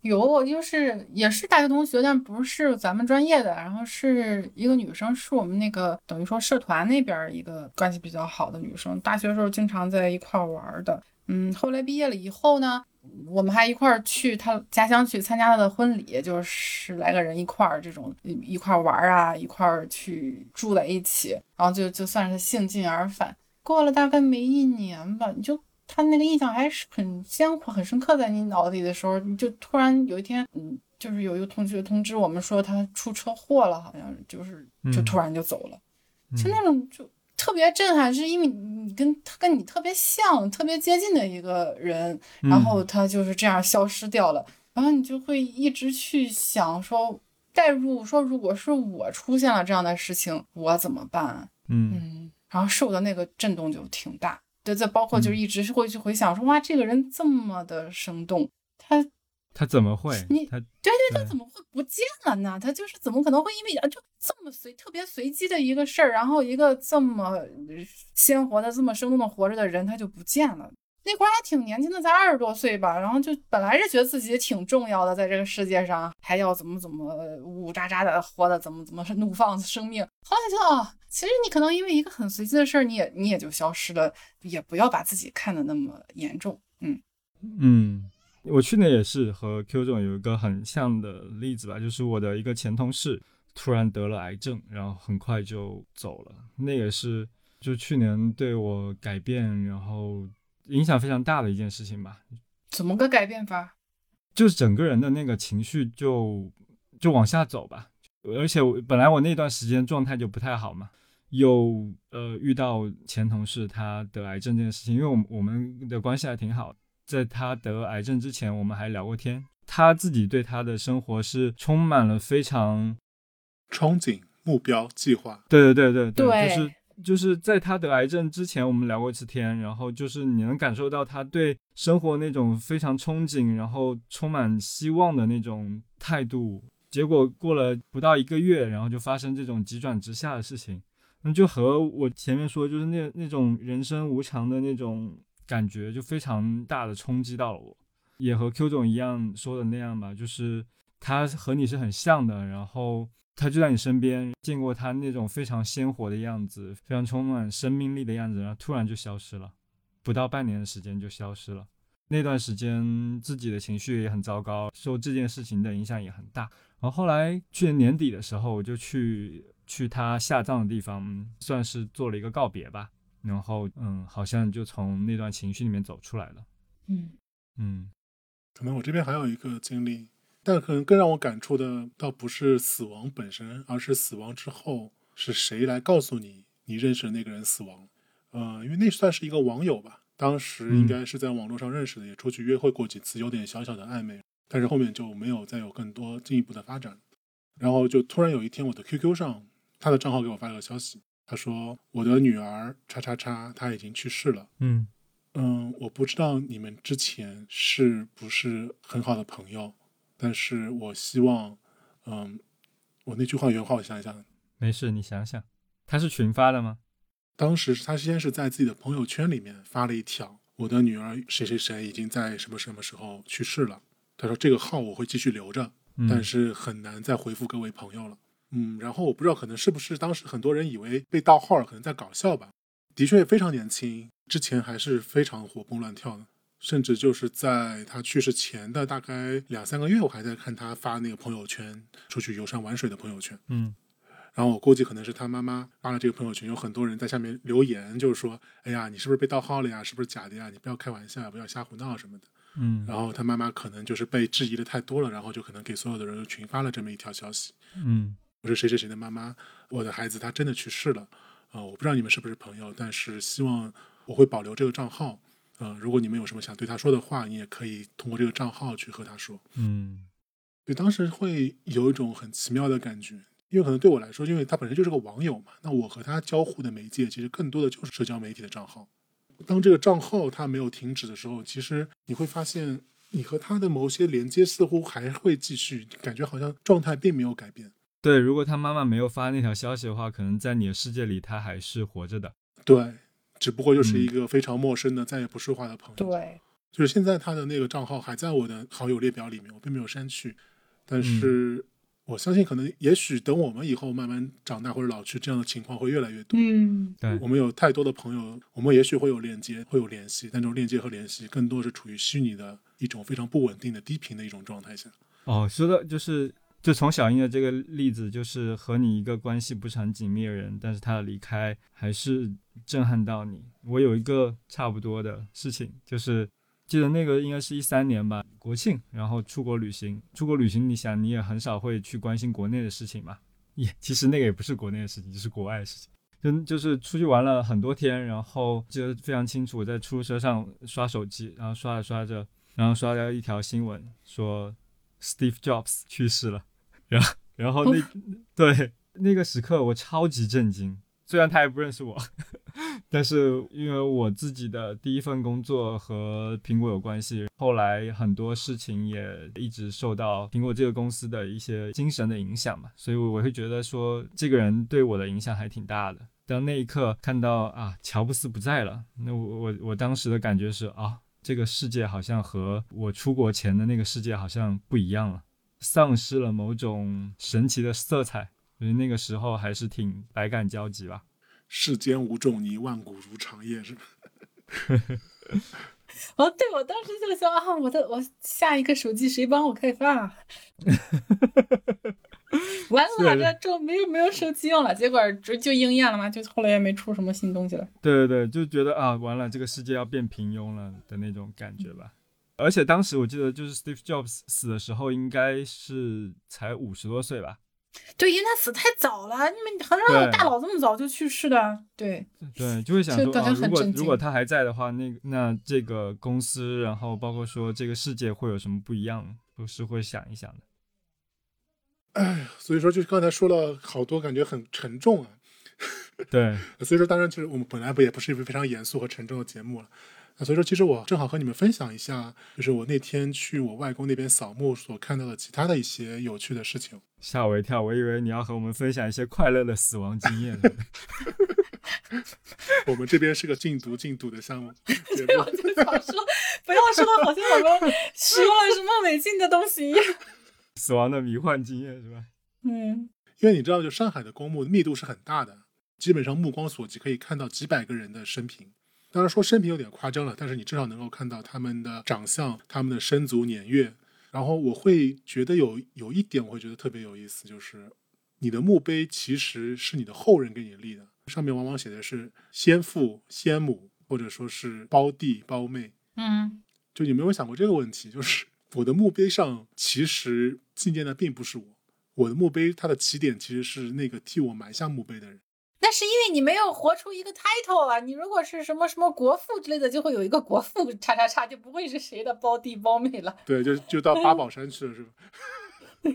有，就是也是大学同学，但不是咱们专业的，然后是一个女生，是我们那个等于说社团那边一个关系比较好的女生，大学时候经常在一块玩的。嗯，后来毕业了以后呢，我们还一块儿去他家乡去参加他的婚礼，就是十来个人一块儿这种一块儿玩啊，一块儿去住在一起，然后就就算是兴尽而返。过了大概没一年吧，你就。他那个印象还是很鲜活、很深刻在你脑子里的时候，你就突然有一天，嗯，就是有一个同学通知我们说他出车祸了，好像就是就突然就走了，就那种就特别震撼，是因为你跟他跟你特别像、特别接近的一个人，然后他就是这样消失掉了，然后你就会一直去想说，代入说，如果是我出现了这样的事情，我怎么办？嗯嗯，然后受的那个震动就挺大。对，再包括就是一直会去回想说，哇，这个人这么的生动，他他怎么会？你他对对，他怎么会不见了呢？他就是怎么可能会因为啊，就这么随特别随机的一个事儿，然后一个这么鲜活的、这么生动的活着的人，他就不见了。那会儿还挺年轻的，才二十多岁吧，然后就本来是觉得自己挺重要的，在这个世界上还要怎么怎么呜呜喳喳的活的，怎么怎么怒放生命。后来就啊，其实你可能因为一个很随机的事儿，你也你也就消失了，也不要把自己看得那么严重。嗯嗯，我去年也是和 Q 总有一个很像的例子吧，就是我的一个前同事突然得了癌症，然后很快就走了。那也是就去年对我改变，然后。影响非常大的一件事情吧，怎么个改变法？就是整个人的那个情绪就就往下走吧，而且我本来我那段时间状态就不太好嘛，又呃遇到前同事他得癌症这件事情，因为我我们的关系还挺好，在他得癌症之前我们还聊过天，他自己对他的生活是充满了非常憧憬、目标、计划。对对对对对就是就是在他得癌症之前，我们聊过一次天，然后就是你能感受到他对生活那种非常憧憬，然后充满希望的那种态度。结果过了不到一个月，然后就发生这种急转直下的事情，那就和我前面说，就是那那种人生无常的那种感觉，就非常大的冲击到了我。也和 Q 总一样说的那样吧，就是他和你是很像的，然后他就在你身边，见过他那种非常鲜活的样子，非常充满生命力的样子，然后突然就消失了，不到半年的时间就消失了。那段时间自己的情绪也很糟糕，受这件事情的影响也很大。然后后来去年年底的时候，我就去去他下葬的地方，算是做了一个告别吧。然后嗯，好像就从那段情绪里面走出来了。嗯嗯可能我这边还有一个经历，但可能更让我感触的，倒不是死亡本身，而是死亡之后是谁来告诉你你认识的那个人死亡。呃，因为那算是一个网友吧，当时应该是在网络上认识的，也出去约会过几次，有点小小的暧昧，但是后面就没有再有更多进一步的发展。然后就突然有一天，我的 QQ 上他的账号给我发了个消息，他说我的女儿叉叉叉她已经去世了。嗯嗯，我不知道你们之前是不是很好的朋友，但是我希望，嗯，我那句话原话我想一想，没事，你想想，他是群发的吗？当时他先是在自己的朋友圈里面发了一条，我的女儿谁谁谁已经在什么什么时候去世了。他说这个号我会继续留着，嗯但是很难再回复各位朋友了。嗯，然后我不知道可能是不是当时很多人以为被盗号了，可能在搞笑吧。的确非常年轻，之前还是非常活蹦乱跳的，甚至就是在他去世前的大概两三个月，我还在看他发那个朋友圈，出去游山玩水的朋友圈。嗯然后我估计可能是他妈妈发了这个朋友圈，有很多人在下面留言，就是说：“哎呀，你是不是被盗号了呀？是不是假的呀？你不要开玩笑，不要瞎胡闹什么的。”嗯然后他妈妈可能就是被质疑的太多了，然后就可能给所有的人群发了这么一条消息：“嗯我是谁谁谁的妈妈，我的孩子他真的去世了。呃，我不知道你们是不是朋友，但是希望我会保留这个账号。呃，如果你们有什么想对他说的话，你也可以通过这个账号去和他说。嗯对当时会有一种很奇妙的感觉，因为可能对我来说，因为他本身就是个网友嘛，那我和他交互的媒介其实更多的就是社交媒体的账号。当这个账号它没有停止的时候，其实你会发现，你和他的某些连接似乎还会继续，感觉好像状态并没有改变。对，如果他妈妈没有发那条消息的话，可能在你的世界里他还是活着的。对，只不过就是一个非常陌生的、再也不说话的朋友。对，就是现在他的那个账号还在我的好友列表里面，我并没有删去。但是我相信，可能也许等我们以后慢慢长大或者老去，这样的情况会越来越多。嗯对我们有太多的朋友，我们也许会有链接，会有联系，但这种链接和联系更多是处于虚拟的一种非常不稳定的低频的一种状态下。哦，说的就是，就从小英的这个例子，就是和你一个关系不是很紧密的人，但是他的离开还是震撼到你。我有一个差不多的事情，就是记得那个应该是一三年吧，国庆，然后出国旅行。出国旅行，你想你也很少会去关心国内的事情嘛，也其实那个也不是国内的事情，就是国外的事情。就就是出去玩了很多天，然后记得非常清楚，我在出租车上刷手机，然后刷着刷着，然后刷到一条新闻说 Steve Jobs 去世了，然后 然后那、对那个时刻我超级震惊，虽然他也不认识我，但是因为我自己的第一份工作和苹果有关系，后来很多事情也一直受到苹果这个公司的一些精神的影响嘛，所以我会觉得说这个人对我的影响还挺大的。当那一刻看到啊乔布斯不在了，那我我我当时的感觉是啊，这个世界好像和我出国前的那个世界好像不一样了，丧失了某种神奇的色彩，所以那个时候还是挺百感交集吧。世间无仲尼，万古如长夜，是吧？哦，对，我当时就想啊，我的我下一个手机谁帮我开发？完了，这这就没有没有手机用了，结果就就应验了嘛，就后来也没出什么新东西了。对对对，就觉得啊，完了，这个世界要变平庸了的那种感觉吧。而且当时我记得，就是 Steve Jobs 死的时候，应该是才五十多岁吧。对，因为他死太早了，你们很少有大佬这么早就去世的。对，对，就会想说如果很如果他还在的话，那那这个公司，然后包括说这个世界会有什么不一样，都是会想一想的。所以说，就是刚才说了好多，感觉很沉重啊。对，所以说，当然，就是我们本来不也不是一个非常严肃和沉重的节目了。那所以说，其实我正好和你们分享一下，就是我那天去我外公那边扫墓所看到的其他的一些有趣的事情。吓我一跳，我以为你要和我们分享一些快乐的死亡经验。我们这边是个禁毒禁赌的项目，对，我就想说，不要说的好像我们使用了什么违禁的东西一样。死亡的迷幻经验是吧？嗯，因为你知道，就上海的公墓密度是很大的，基本上目光所及可以看到几百个人的生平。当然说生平有点夸张了，但是你至少能够看到他们的长相、他们的生卒年月。然后我会觉得有有一点，我会觉得特别有意思，就是你的墓碑其实是你的后人给你立的，上面往往写的是先父、先母，或者说是胞弟、胞妹。嗯，就你没有想过这个问题，就是我的墓碑上其实纪念的并不是我，我的墓碑它的起点其实是那个替我埋下墓碑的人。那是因为你没有活出一个 title 啊！你如果是什么什么国父之类的，就会有一个国父叉叉叉，就不会是谁的胞弟胞妹了。对，就就到八宝山去了，是吧？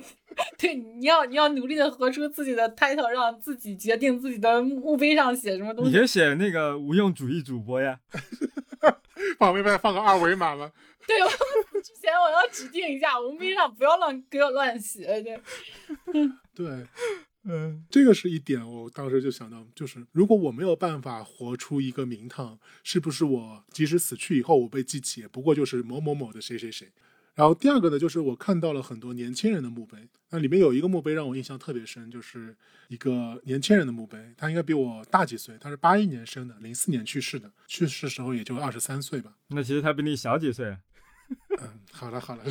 对，你要你要努力的活出自己的 title，让自己决定自己的墓碑上写什么东西。你写那个无用主义主播呀，旁边再放个二维码吗？对，我之前我要指定一下，墓碑上不要乱给我乱写。对，对，嗯，这个是一点，我当时就想到，就是如果我没有办法活出一个名堂，是不是我即使死去以后，我被记起，也不过就是某某某的谁谁谁。然后第二个呢，就是我看到了很多年轻人的墓碑，那里面有一个墓碑让我印象特别深，就是一个年轻人的墓碑，他应该比我大几岁，他是八一年生的，零四年去世的，去世时候也就二十三岁吧。那其实他比你小几岁，嗯，好了好了，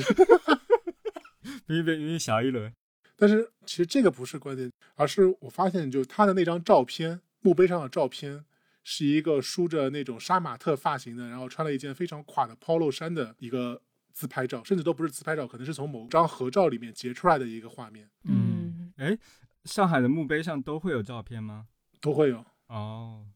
比你比你小一轮。但是其实这个不是关键，而是我发现，就他的那张照片，墓碑上的照片，是一个梳着那种杀马特发型的，然后穿了一件非常垮的 polo 衫的一个自拍照，甚至都不是自拍照，可能是从某张合照里面截出来的一个画面，嗯，哎，上海的墓碑上都会有照片吗？都会有。哦，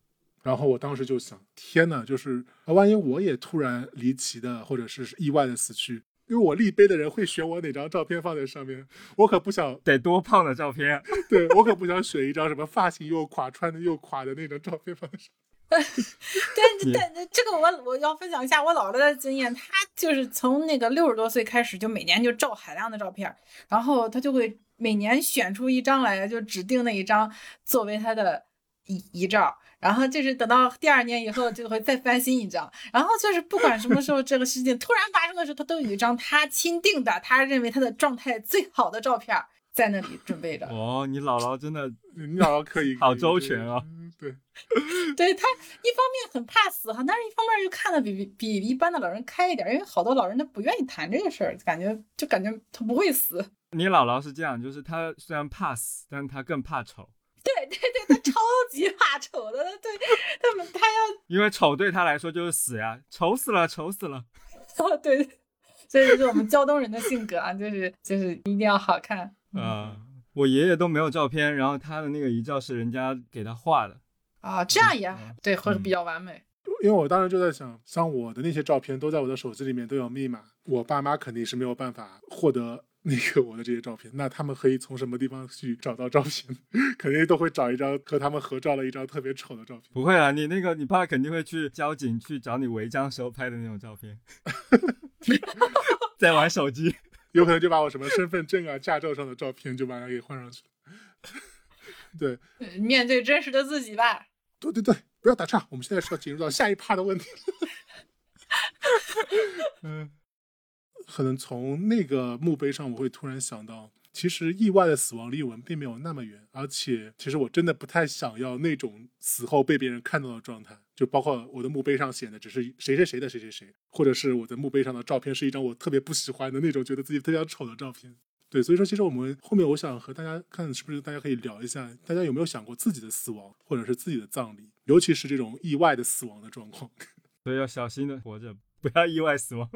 然后我当时就想，天呐，就是啊万一我也突然离奇的或者是意外的死去，因为我立碑的人会选我哪张照片放在上面，我可不想，得多胖的照片？对我可不想选一张什么发型又垮、穿的又垮的那种照片放在上。但但，这个我我要分享一下我姥姥的经验，她就是从那个六十多岁开始，就每年就照海量的照片，然后她就会每年选出一张来，就指定那一张作为她的遗遗照，然后就是等到第二年以后就会再翻新一张，然后就是不管什么时候这个事情突然发生的时候，他都有一张他钦定的，他认为他的状态最好的照片在那里准备着。哦，你姥姥真的 你姥姥可以，好周全啊！对，对他一方面很怕死哈，但是一方面又看的比比比一般的老人开一点，因为好多老人他不愿意谈这个事儿，感觉就感觉他不会死。你姥姥是这样，就是她虽然怕死，但是她更怕丑。对对对，他超级怕丑的，对他们他要，因为丑对他来说就是死呀，丑死了，丑死了。哦对，所以这是我们胶东人的性格啊，就是就是一定要好看。啊、我爷爷都没有照片，然后他的那个遗照是人家给他画的。啊，这样也嗯对，或者比较完美。因为我当时就在想，像我的那些照片都在我的手机里面都有密码，我爸妈肯定是没有办法获得 那个我的这些照片，那他们可以从什么地方去找到照片？肯定都会找一张和他们合照的一张特别丑的照片。不会啊，你那个你爸肯定会去交警去找你违章时候拍的那种照片，在玩手机。有可能就把我什么身份证啊、驾照上的照片就把它给换上去了。对，呃面对真实的自己吧。对对对，不要打岔，我们现在是要进入到下一趴的问题。嗯，可能从那个墓碑上，我会突然想到，其实意外的死亡离我们并没有那么远，而且其实我真的不太想要那种死后被别人看到的状态，就包括我的墓碑上写的只是谁谁谁的谁谁谁，或者是我的墓碑上的照片是一张我特别不喜欢的那种，觉得自己特别丑的照片。对，所以说其实我们后面我想和大家看，是不是大家可以聊一下，大家有没有想过自己的死亡，或者是自己的葬礼，尤其是这种意外的死亡的状况。所以要小心的活着，不要意外死亡。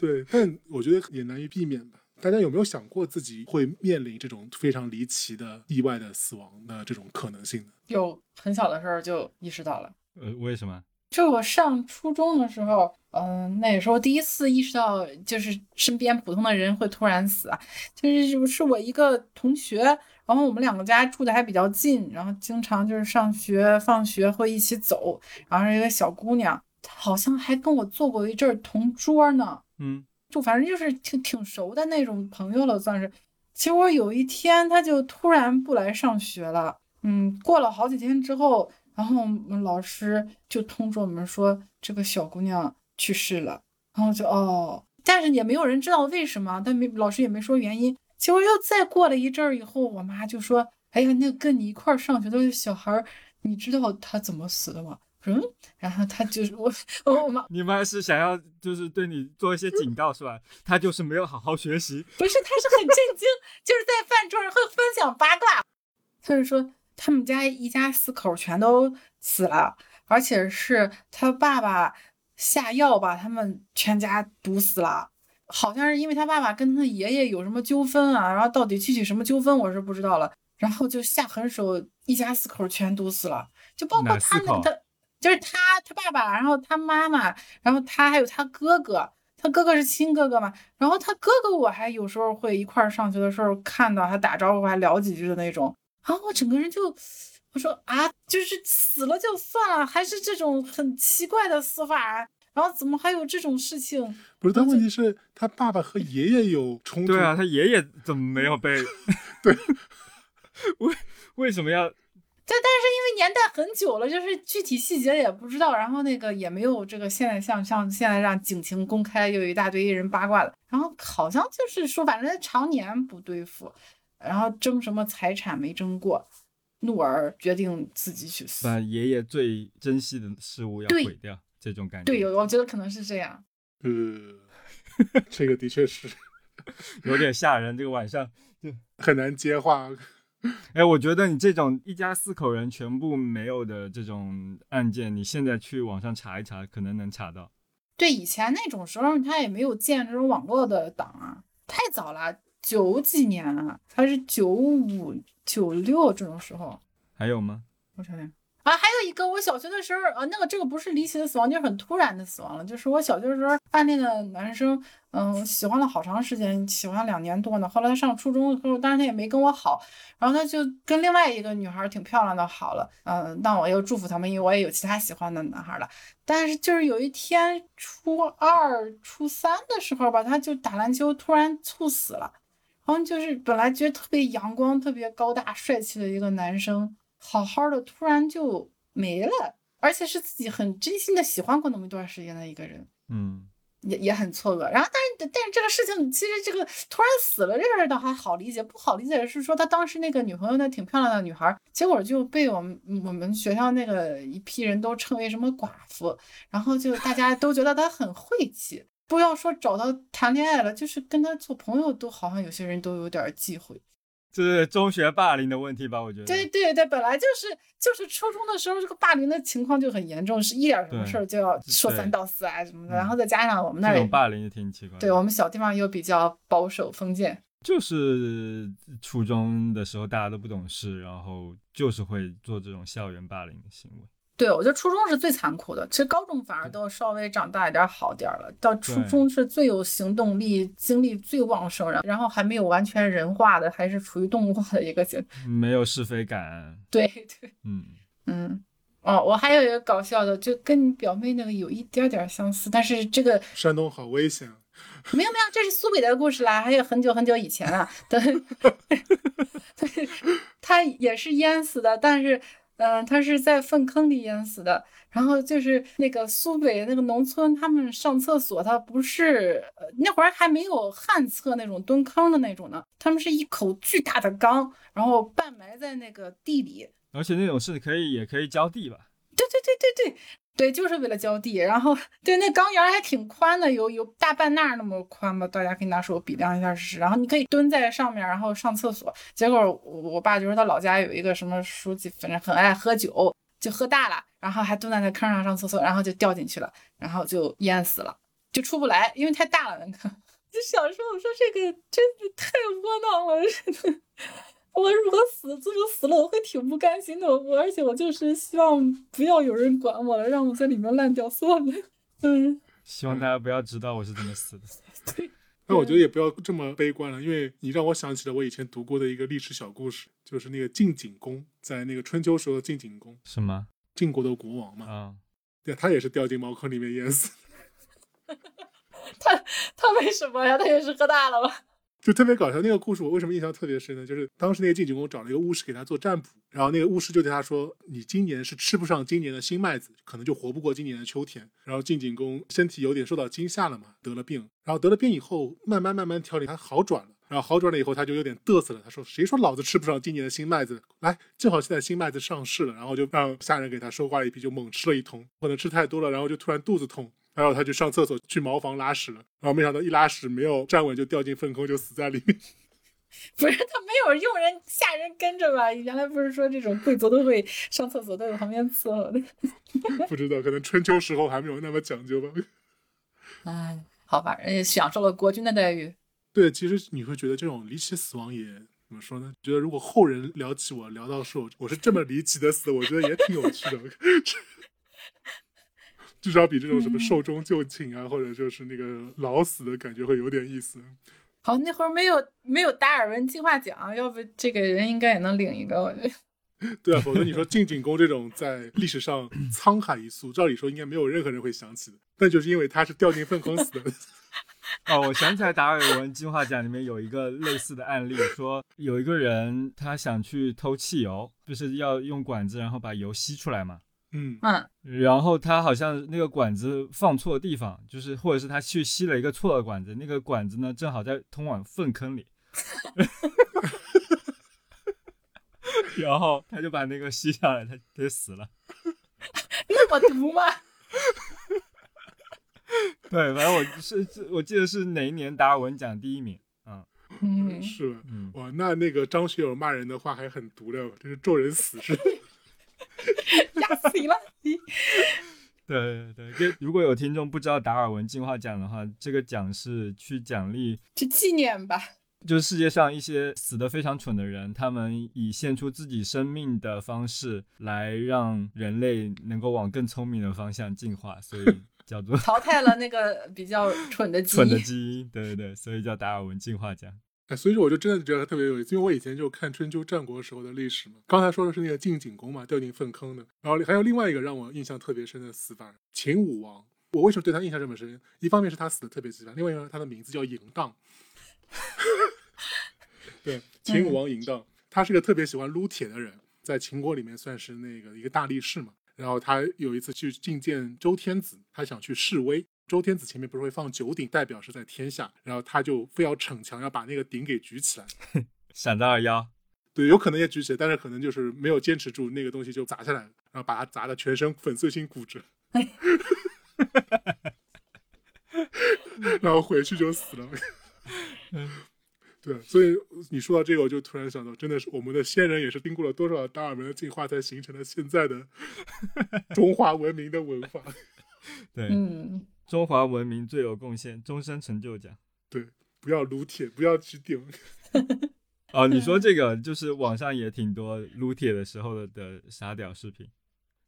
对，但我觉得也难以避免吧。大家有没有想过自己会面临这种非常离奇的意外的死亡的这种可能性呢？有很小的时候就意识到了，呃，为什么？就我上初中的时候，嗯、那时候第一次意识到，就是身边普通的人会突然死啊。就是是我一个同学，然后我们两个家住的还比较近，然后经常就是上学放学会一起走。然后是一个小姑娘，她好像还跟我做过一阵儿同桌呢。嗯，就反正就是挺挺熟的那种朋友了，算是。结果有一天，他就突然不来上学了。嗯，过了好几天之后，然后我们老师就通知我们说，这个小姑娘去世了。然后就哦，但是也没有人知道为什么，但没老师也没说原因。结果又再过了一阵儿以后，我妈就说：“哎呀，那跟你一块儿上学的小孩儿，你知道他怎么死的吗？”嗯，然后他就是我，我妈你妈是想要就是对你做一些警告是吧？他就是没有好好学习。不是，他是很震惊，就是在饭桌上会分享八卦。他就说他们家一家四口全都死了，而且是他爸爸下药把他们全家毒死了。好像是因为他爸爸跟他爷爷有什么纠纷啊，然后到底具体什么纠纷我是不知道了。然后就下狠手，一家四口全毒死了，就包括他那个他，就是他他爸爸，然后他妈妈，然后他还有他哥哥，他哥哥是亲哥哥嘛。然后他哥哥我还有时候会一块儿上学的时候看到他打招呼还聊几句的那种。然后我整个人就我说啊，就是死了就算了，还是这种很奇怪的死法，然后怎么还有这种事情？不是，但问题是，他爸爸和爷爷有冲突。对啊，他爷爷怎么没有被？对，为为什么要？对，但是因为年代很久了，就是具体细节也不知道，然后那个也没有这个现在像像现在让警情公开，又有一大堆人八卦的，然后好像就是说，反正常年不对付，然后争什么财产没争过，怒而决定自己去死。把爷爷最珍惜的事物要毁掉，这种感觉。对，有我觉得可能是这样。呃，这个的确是有点吓人。这个晚上就，很难接话。哎，我觉得你这种一家四口人全部没有的这种案件，你现在去网上查一查，可能能查到。对，以前那种时候他也没有建这种网络的档啊，太早了，九几年啊，他是九五九六这种时候。还有吗？我想想啊，还有一个，我小学的时候，呃，那个这个不是离奇的死亡，就是很突然的死亡了。就是我小学的时候暗恋的男生，嗯，喜欢了好长时间，喜欢两年多呢。后来他上初中的时候，当然他也没跟我好，然后他就跟另外一个女孩挺漂亮的好了，嗯，那我又祝福他们，因为我也有其他喜欢的男孩了。但是就是有一天初二、初三的时候吧，他就打篮球突然猝死了。然后就是本来觉得特别阳光、特别高大帅气的一个男生，好好的突然就没了，而且是自己很真心的喜欢过那么一段时间的一个人，嗯，也也很错愕。然后，但是但是这个事情其实这个突然死了这个倒还好理解，不好理解的是说他当时那个女朋友那挺漂亮的女孩，结果就被我们我们学校那个一批人都称为什么寡妇，然后就大家都觉得她很晦气。不要说找到谈恋爱了，就是跟他做朋友，都好像有些人都有点忌讳。这是中学霸凌的问题吧？我觉得。对对对，本来就是就是初中的时候，这个霸凌的情况就很严重，是一点什么事儿就要说三道四啊什么的，然后再加上我们那霸凌也挺奇怪。对我们小地方又比较保守封建，就是初中的时候大家都不懂事，然后就是会做这种校园霸凌的行为。对我觉得初中是最残酷的，其实高中反而都稍微长大一点好点儿了，到初中是最有行动力、精力最旺盛，然然后还没有完全人化的，还是处于动物化的一个阶段。没有是非感。对对，嗯，嗯。哦，我还有一个搞笑的，就跟你表妹那个有一点点相似，但是这个山东好危险。没有没有，这是苏北的故事啦，还有很久很久以前了。对，对，他也是淹死的，但是，嗯、他是在粪坑里淹死的。然后就是那个苏北那个农村，他们上厕所，他不是呃那会儿还没有旱厕那种蹲坑的那种呢，他们是一口巨大的缸，然后半埋在那个地里，而且那种是可以也可以浇地吧？对对对对对对，就是为了浇地。然后对那缸沿还挺宽的，有有大半那儿那么宽吧，大家可以拿手比量一下试试。然后你可以蹲在上面，然后上厕所。结果我我爸就说他老家有一个什么书记，反正很爱喝酒，就喝大了，然后还蹲在那坑上上厕所，然后就掉进去了，然后就淹死了，就出不来，因为太大了那个。就想说，我说这个真的太窝囊了，真的。我如果死最后死了，我会挺不甘心的。我而且我就是希望不要有人管我了，让我在里面烂掉算了。嗯，希望大家不要知道我是怎么死的。对，那我觉得也不要这么悲观了，因为你让我想起了我以前读过的一个历史小故事，就是那个晋景公，在那个春秋时候的晋景公，什么？晋国的国王嘛，啊、对，他也是掉进茅坑里面淹死，他他为什么呀？他也是喝大了吧？就特别搞笑。那个故事我为什么印象特别深呢？就是当时那个晋景公找了一个巫师给他做占卜，然后那个巫师就对他说：“你今年是吃不上今年的新麦子，可能就活不过今年的秋天。”然后晋景公身体有点受到惊吓了嘛，得了病，然后得了病以后，慢慢慢慢调理，他好转了。然后好转了以后，他就有点嘚瑟了。他说：“谁说老子吃不上今年的新麦子？来，正好现在新麦子上市了。”然后就让下人给他收刮了一批，就猛吃了一通。可能吃太多了，然后就突然肚子痛，然后他就上厕所去茅房拉屎了。然后没想到一拉屎没有站稳，就掉进粪坑，就死在里面。不是他没有佣人下人跟着吧？原来不是说这种贵族都会上厕所都有旁边伺候的。不知道，可能春秋时候还没有那么讲究吧。哎，好吧，人家享受了国君的待遇。对，其实你会觉得这种离奇死亡也怎么说呢？觉得如果后人聊起我，聊到说我是这么离奇的死，我觉得也挺有趣的。至少比这种什么寿终就寝啊，或者就是那个老死的感觉会有点意思。好，那会儿没有没有达尔文进化奖，要不这个人应该也能领一个。我觉得。对啊，否则你说晋景公这种在历史上沧海一粟，照理说应该没有任何人会想起的，但就是因为他是掉进粪坑死的。哦，我想起来达尔文进化奖里面有一个类似的案例，说有一个人他想去偷汽油，就是要用管子然后把油吸出来嘛。嗯，嗯，然后他好像那个管子放错地方，就是或者是他去吸了一个错的管子，那个管子呢正好在通往粪坑里，然后他就把那个吸下来，他他就死了。那么毒吗？对，反正我是是我记得是哪一年达尔文奖第一名，嗯嗯，是嗯，哇，那那个张学友骂人的话还很毒的，这是咒人死是。压死你了你。对对对，就如果有听众不知道达尔文进化奖的话，这个奖是去奖励去纪念吧。就是世界上一些死的非常蠢的人，他们以献出自己生命的方式来让人类能够往更聪明的方向进化，所以叫做淘汰了那个比较蠢的基因。蠢的基因。对对对，所以叫达尔文进化奖。哎，所以说我就真的觉得他特别有意思，因为我以前就看春秋战国时候的历史嘛。刚才说的是那个晋景公嘛，掉进粪坑的，然后还有另外一个让我印象特别深的死法，秦武王。我为什么对他印象这么深？一方面是他死的特别奇葩，另外一个他的名字叫嬴荡。对，秦武王嬴荡，他是个特别喜欢撸铁的人，在秦国里面算是那个一个大力士嘛。然后他有一次去觐见周天子，他想去示威。周天子前面不是会放九鼎，代表是在天下，然后他就非要逞强，要把那个鼎给举起来。闪到二幺，对，有可能也举起来，但是可能就是没有坚持住，那个东西就砸下来了，然后把他砸的全身粉碎性骨折。然后回去就死了。对，所以你说到这个，我就突然想到，真的是我们的先人也是经过了多少达尔文的进化，才形成了现在的中华文明的文化。对，嗯，中华文明最有贡献，终身成就奖。对，不要撸铁，不要举鼎。哦，你说 这个就是网上也挺多撸铁的时候的的傻屌视频。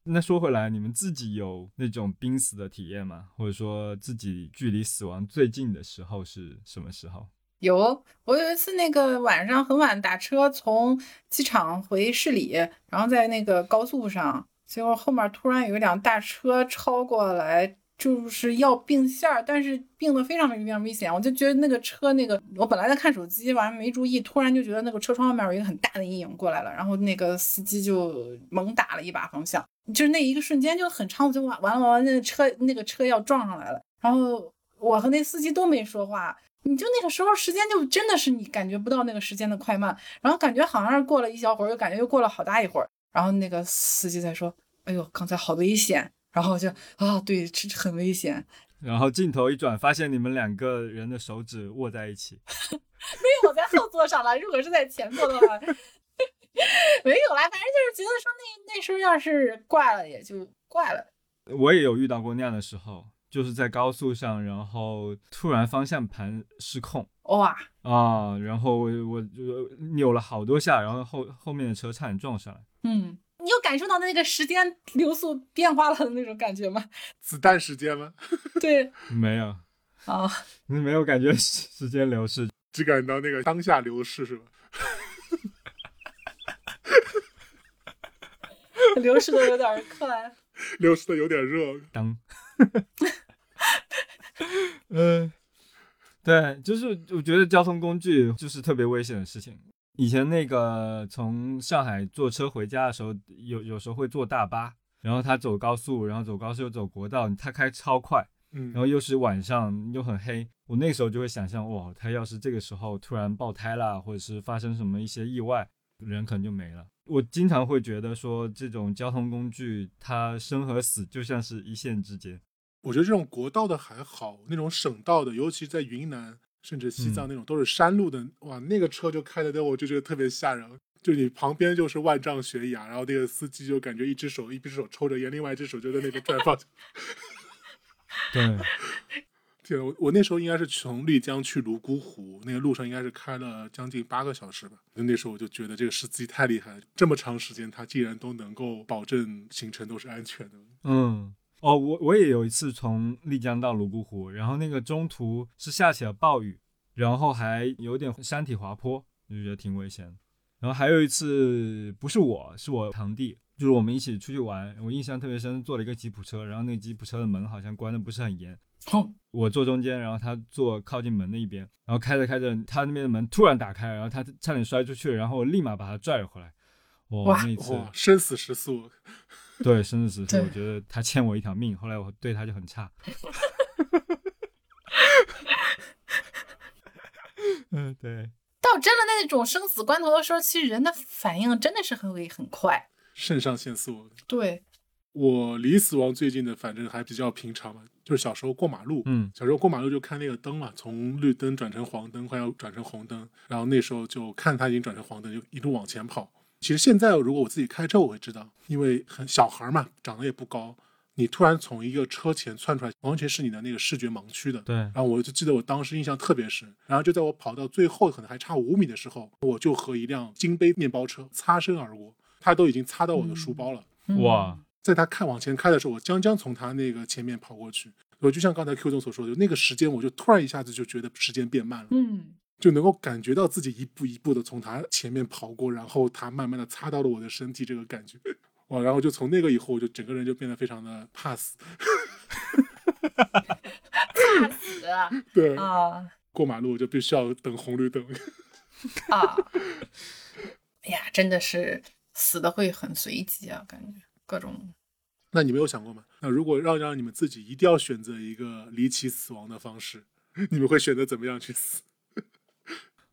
那说回来，你们自己有那种濒死的体验吗？或者说自己距离死亡最近的时候是什么时候？有，我有一次那个晚上很晚打车从机场回市里，然后在那个高速上，结果后面突然有一辆大车超过来，就是要并线儿，但是并的非常非常危险，我就觉得那个车那个，我本来在看手机，完了没注意，突然就觉得那个车窗外面有一个很大的阴影过来了，然后那个司机就猛打了一把方向，就是那一个瞬间就很长，就完完了完了，那车那个车要撞上来了，然后我和那司机都没说话。你就那个时候时间就真的是你感觉不到那个时间的快慢，然后感觉好像是过了一小会儿，又感觉又过了好大一会儿，然后那个司机在说：“哎呦，刚才好危险。”然后就啊，对，这很危险。然后镜头一转，发现你们两个人的手指握在一起。没有，我在后座上了。如果是在前座的话，没有啦。反正就是觉得说那那时候要是挂了也就挂了。我也有遇到过那样的时候，就是在高速上，然后突然方向盘失控哇，啊，然后我我就扭了好多下，然后后后面的车差点撞上来。嗯，你有感受到那个时间流速变化了的那种感觉吗？子弹时间吗？对没有，啊，你没有感觉时时间流逝？只感到那个当下流逝是吧？流逝的有点快。流逝的有点热。当，嗯，对，就是我觉得交通工具就是特别危险的事情。以前那个从上海坐车回家的时候，有有时候会坐大巴，然后他走高速，然后走高速又走国道，他开超快，嗯然，后又是晚上又很黑，我那时候就会想象，哇，他要是这个时候突然爆胎啦，或者是发生什么一些意外，人可能就没了。我经常会觉得说，这种交通工具它生和死就像是一线之间。我觉得这种国道的还好，那种省道的，尤其在云南甚至西藏那种都是山路的，哇，那个车就开的，我就觉得特别吓人。就你旁边就是万丈悬崖，然后那个司机就感觉一只手一只手抽着烟，另外一只手就在那边转方向。对，天，我我那时候应该是从丽江去泸沽湖，那个路上应该是开了将近八个小时吧。就那时候我就觉得这个司机太厉害了，这么长时间他竟然都能够保证行程都是安全的。嗯，哦，我我也有一次从丽江到泸沽湖，然后那个中途是下起了暴雨，然后还有点山体滑坡，就觉得挺危险。然后还有一次不是我，是我堂弟，就是我们一起出去玩，我印象特别深，坐了一个吉普车，然后那个吉普车的门好像关的不是很严，哼，我坐中间，然后他坐靠近门那一边，然后开着开着，他那边的门突然打开，然后他差点摔出去，然后我立马把他拽了回来。哇，哇那一次哇，生死时速，对生死时对速，我觉得他欠我一条命，后来我对他就很差。嗯，对，到真的那种生死关头的时候，其实人的反应真的是很会很快。肾上腺素。对，我离死亡最近的，反正还比较平常嘛，就是小时候过马路，嗯小时候过马路就看那个灯嘛，从绿灯转成黄灯，快要转成红灯，然后那时候就看它已经转成黄灯，就一路往前跑。其实现在如果我自己开车，我会知道，因为很小孩嘛，长得也不高，你突然从一个车前窜出来，完全是你的那个视觉盲区的。对，然后我就记得我当时印象特别深，然后就在我跑到最后可能还差五米的时候，我就和一辆金杯面包车擦身而过，它都已经擦到我的书包了。嗯哇，在他看往前开的时候，我将将从他那个前面跑过去。我就像刚才 Q 总所说的，那个时间我就突然一下子就觉得时间变慢了，嗯，就能够感觉到自己一步一步的从他前面跑过，然后他慢慢的擦到了我的身体，这个感觉。哇，然后就从那个以后，我就整个人就变得非常的怕死。怕死啊！对，啊过马路就必须要等红绿灯。啊！哎呀，真的是死的会很随机啊，感觉各种那你没有想过吗？那如果让让你们自己一定要选择一个离奇死亡的方式，你们会选择怎么样去死？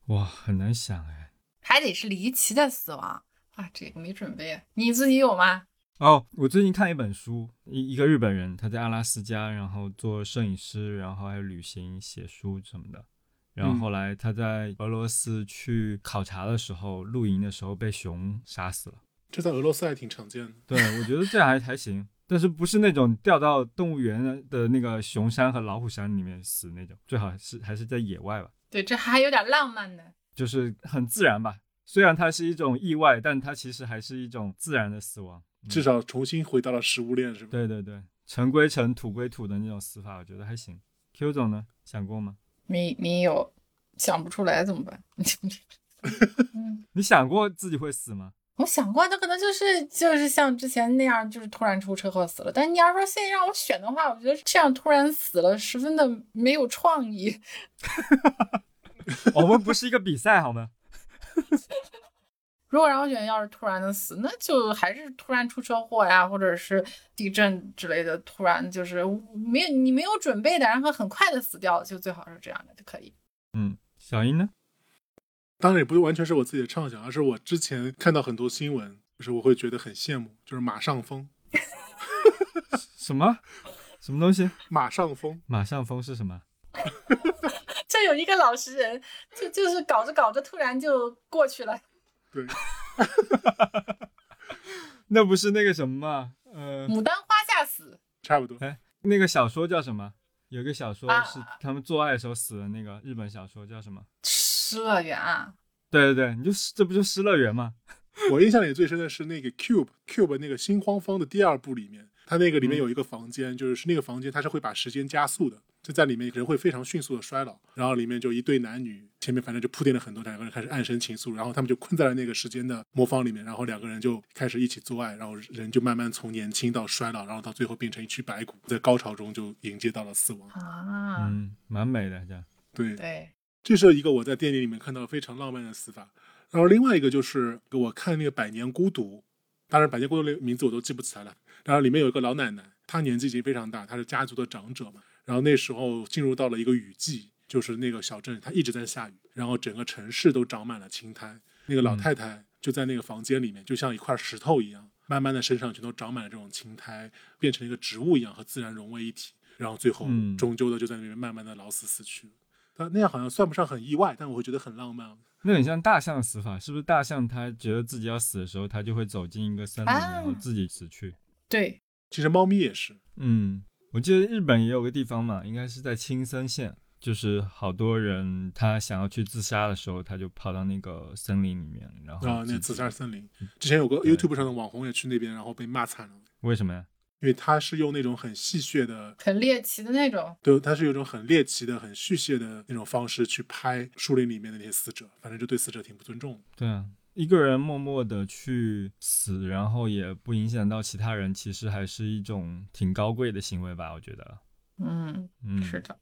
哇，很难想哎。还得是离奇的死亡啊！这个没准备，你自己有吗？哦，我最近看一本书，一一个日本人，他在阿拉斯加，然后做摄影师，然后还有旅行、写书什么的。然后嗯后来他在俄罗斯去考察的时候，露营的时候被熊杀死了。这在俄罗斯还挺常见的。对，我觉得这还还行，但是不是那种掉到动物园的那个熊山和老虎山里面死那种，最好是还是在野外吧，对，这还有点浪漫的。就是很自然吧。虽然它是一种意外，但它其实还是一种自然的死亡。嗯至少重新回到了食物链，是吧？对对对，尘归尘，土归土的那种死法，我觉得还行。Q 总呢，想过吗？没没有，想不出来怎么办？嗯，你想过自己会死吗？我想过，他可能就是就是像之前那样，就是突然出车祸死了。但你要说现在让我选的话，我觉得这样突然死了，十分的没有创意。我们不是一个比赛好吗？如果让我选，要是突然的死，那就还是突然出车祸呀，或者是地震之类的，突然就是没有你没有准备的，然后很快的死掉，就最好是这样的就可以。嗯，小英呢？当然也不是完全是我自己的畅想，而是我之前看到很多新闻，就是我会觉得很羡慕，就是马上疯，什么？什么东西？马上疯，马上疯是什么？这有一个老实人，就就是搞着搞着，突然就过去了。对，那不是那个什么吗？呃，牡丹花下死，差不多。哎那个小说叫什么？有个小说啊是他们做爱的时候死的那个日本小说叫什么？失乐园啊，对对对，你就这不就失乐园吗？我印象里最深的是那个 Cube Cube 那个新荒方的第二部里面，它那个里面有一个房间，就是那个房间它是会把时间加速的，就在里面人会非常迅速的衰老，然后里面就一对男女，前面反正就铺垫了很多，两个人开始暗生情愫，然后他们就困在了那个时间的魔方里面，然后两个人就开始一起做爱，然后人就慢慢从年轻到衰老，然后到最后变成一具白骨，在高潮中就迎接到了死亡。啊，嗯，蛮美的这样。对，对，这是一个我在电影里面看到非常浪漫的死法。然后另外一个就是我看那个《百年孤独》，当然《百年孤独》的名字我都记不起来了。然后里面有一个老奶奶，她年纪已经非常大，她是家族的长者嘛。然后那时候进入到了一个雨季，就是那个小镇它一直在下雨，然后整个城市都长满了青苔。那个老太太就在那个房间里面，就像一块石头一样，慢慢的身上全都长满了这种青苔，变成一个植物一样和自然融为一体。然后最后嗯终究的就在那边慢慢的老死死去了。但那样好像算不上很意外，但我会觉得很浪漫。那很像大象的死法，是不是？大象它觉得自己要死的时候，它就会走进一个森林，啊然后自己死去。对，其实猫咪也是，嗯，我记得日本也有个地方嘛，应该是在青森县，就是好多人他想要去自杀的时候，他就跑到那个森林里面，然后啊，那自杀森林，之前有个 YouTube 上的网红也去那边，然后被骂惨了，为什么呀？因为他是用那种很戏谑的，很猎奇的那种。对，他是有一种很猎奇的、很戏谑的那种方式去拍树林里面的那些死者，反正就对死者挺不尊重的。对啊，一个人默默的去死，然后也不影响到其他人，其实还是一种挺高贵的行为吧，我觉得。嗯，嗯，是的。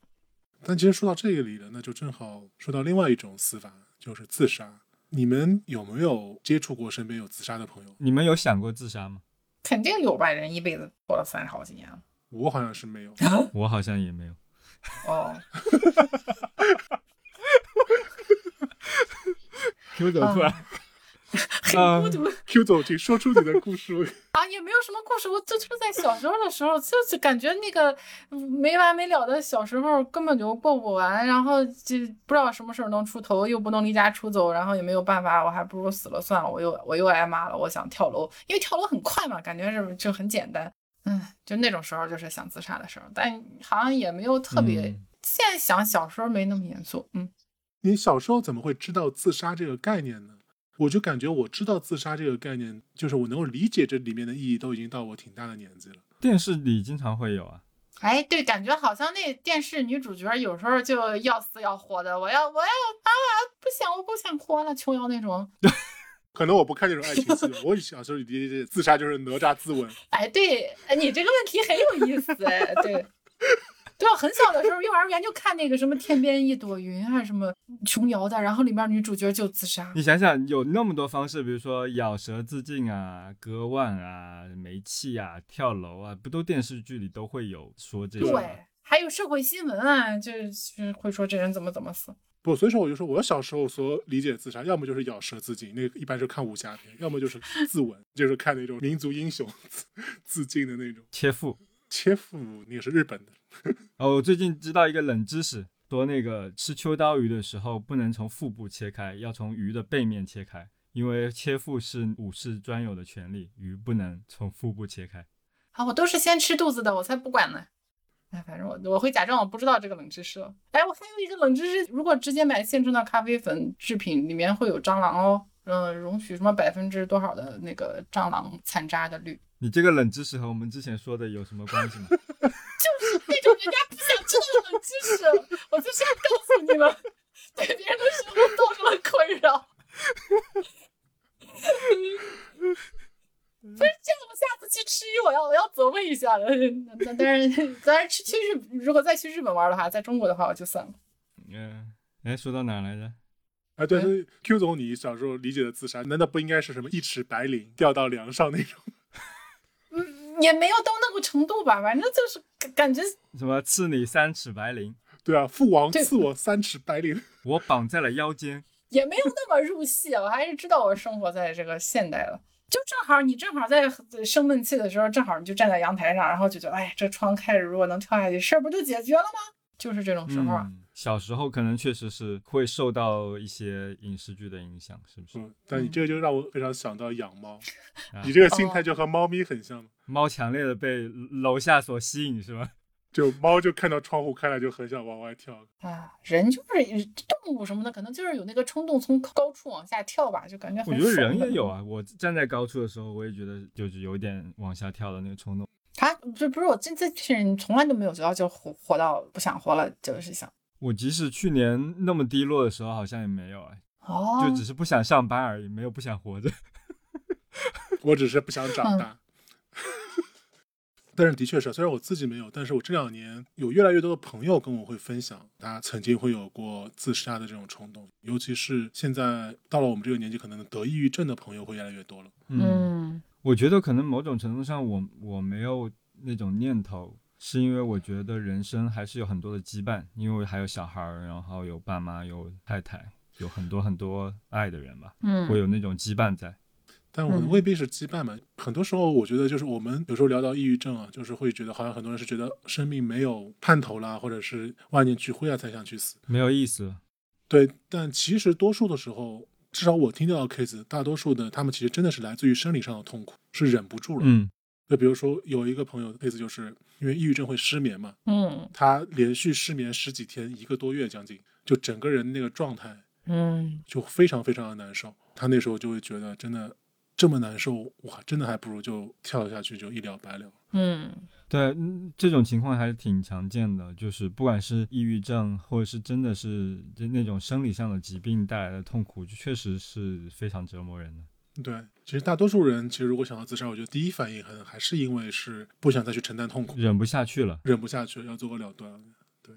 但其实说到这个里了，那就正好说到另外一种死法，就是自杀。你们有没有接触过身边有自杀的朋友？你们有想过自杀吗？肯定有吧，人一辈子活了三十好几年了。我好像是没有。我好像也没有。哦，Q 走突然，很孤独 Q 总，请说出你的故事。啊，也没有什么故事。我就就是在小时候的时候，就是感觉那个嗯没完没了的小时候根本就过不完，然后就不知道什么时候能出头，又不能离家出走，然后也没有办法，我还不如死了算了。我又我又挨骂了，我想跳楼，因为跳楼很快嘛，感觉是就很简单。嗯，就那种时候就是想自杀的时候，但好像也没有特别。嗯现在想小时候没那么严肃，嗯，你小时候怎么会知道自杀这个概念呢？我就感觉我知道自杀这个概念，就是我能够理解这里面的意义，都已经到我挺大的年纪了。电视里经常会有啊。哎，对，感觉好像那电视女主角有时候就要死要活的，我要我要啊，不想我不想活了，琼瑶那种。可能我不看这种爱情戏，我小时候理解自杀就是哪吒自刎。哎，对，哎，你这个问题很有意思，哎，对。对，我很小的时候，幼儿园就看那个什么《天边一朵云》还是什么琼瑶的，然后里面女主角就自杀。你想想，有那么多方式，比如说咬舌自尽啊、割腕啊、煤气啊、跳楼啊，不都电视剧里都会有说这些？对，还有社会新闻啊，就是会说这人怎么怎么死。不，所以说我就说，我小时候所理解的自杀，要么就是咬舌自尽，那个一般是看武侠片；要么就是自刎，就是看那种民族英雄 自自尽的那种。切腹。切腹那个是日本的，哦，我最近知道一个冷知识，说那个吃秋刀鱼的时候不能从腹部切开，要从鱼的背面切开，因为切腹是武士专有的权利，鱼不能从腹部切开。啊，我都是先吃肚子的，我才不管呢。哎，反正我我会假装我不知道这个冷知识了。哎，我还有一个冷知识，如果直接买现成的咖啡粉制品，里面会有蟑螂哦，嗯，容许什么百分之多少的那个蟑螂残渣的率，你这个冷知识和我们之前说的有什么关系吗？就是那种人家不想知道的冷知识，我就是要告诉你们，对别人的生活造成了困扰。不是这样，我下次去吃鱼，我要我要琢磨一下的。那当然，当然去去日，如果再去日本玩的话，在中国的话我就算了。嗯、哎，说到哪来着？哎，对，对 Q 总，你小时候理解的自杀，难道不应该是什么一尺白绫掉到梁上那种？嗯，也没有到那个程度吧，反正就是感感觉什么赐你三尺白绫，对啊，父王赐我三尺白绫。我绑在了腰间。也没有那么入戏，我还是知道我生活在这个现代了。就正好你正好在生闷气的时候，正好你就站在阳台上，然后就觉得，哎，这窗开着，如果能跳下去，事儿不就解决了吗？就是这种时候啊。嗯，小时候可能确实是会受到一些影视剧的影响，是不是？嗯，但你这个就让我非常想到养猫，啊你这个心态就和猫咪很像。猫强烈的被楼下所吸引，是吧？就猫就看到窗户开了就很想往外跳。啊，人就是动物什么的，可能就是有那个冲动从高处往下跳吧，就感觉我觉得人也有啊，我站在高处的时候，我也觉得就是有点往下跳的那个冲动。他这不是我这这群人从来都没有觉得就活活到不想活了，就是想我即使去年那么低落的时候，好像也没有哎，哦，就只是不想上班而已，没有不想活着。我只是不想长大。但是的确是，虽然我自己没有，但是我这两年有越来越多的朋友跟我会分享，他曾经会有过自杀的这种冲动，尤其是现在到了我们这个年纪，可能得抑郁症的朋友会越来越多了。嗯我觉得可能某种程度上我，我没有那种念头，是因为我觉得人生还是有很多的羁绊，因为还有小孩儿，然后有爸妈，有太太，有很多很多爱的人吧，嗯会有那种羁绊在。但我嗯未必是羁绊嘛，很多时候我觉得就是我们有时候聊到抑郁症啊，就是会觉得好像很多人是觉得生命没有盼头啦，或者是万念俱灰啊才想去死。没有意思。对，但其实多数的时候，至少我听到的 case，大多数的他们其实真的是来自于生理上的痛苦，是忍不住了。嗯就比如说有一个朋友的 case，就是因为抑郁症会失眠嘛，嗯他连续失眠十几天，一个多月将近，就整个人那个状态嗯就非常非常的难受。他那时候就会觉得，真的这么难受，哇，真的还不如就跳下去就一了百了。嗯对，嗯这种情况还是挺常见的，就是不管是抑郁症，或者是真的是就那种生理上的疾病带来的痛苦，确实是非常折磨人的。对，其实大多数人其实如果想到自杀，我觉得第一反应可能还是因为是不想再去承担痛苦，忍不下去了，忍不下去要做个了断。对，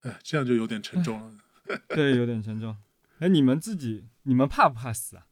哎，这样就有点沉重了。对，有点沉重。哎，你们自己，你们怕不怕死啊？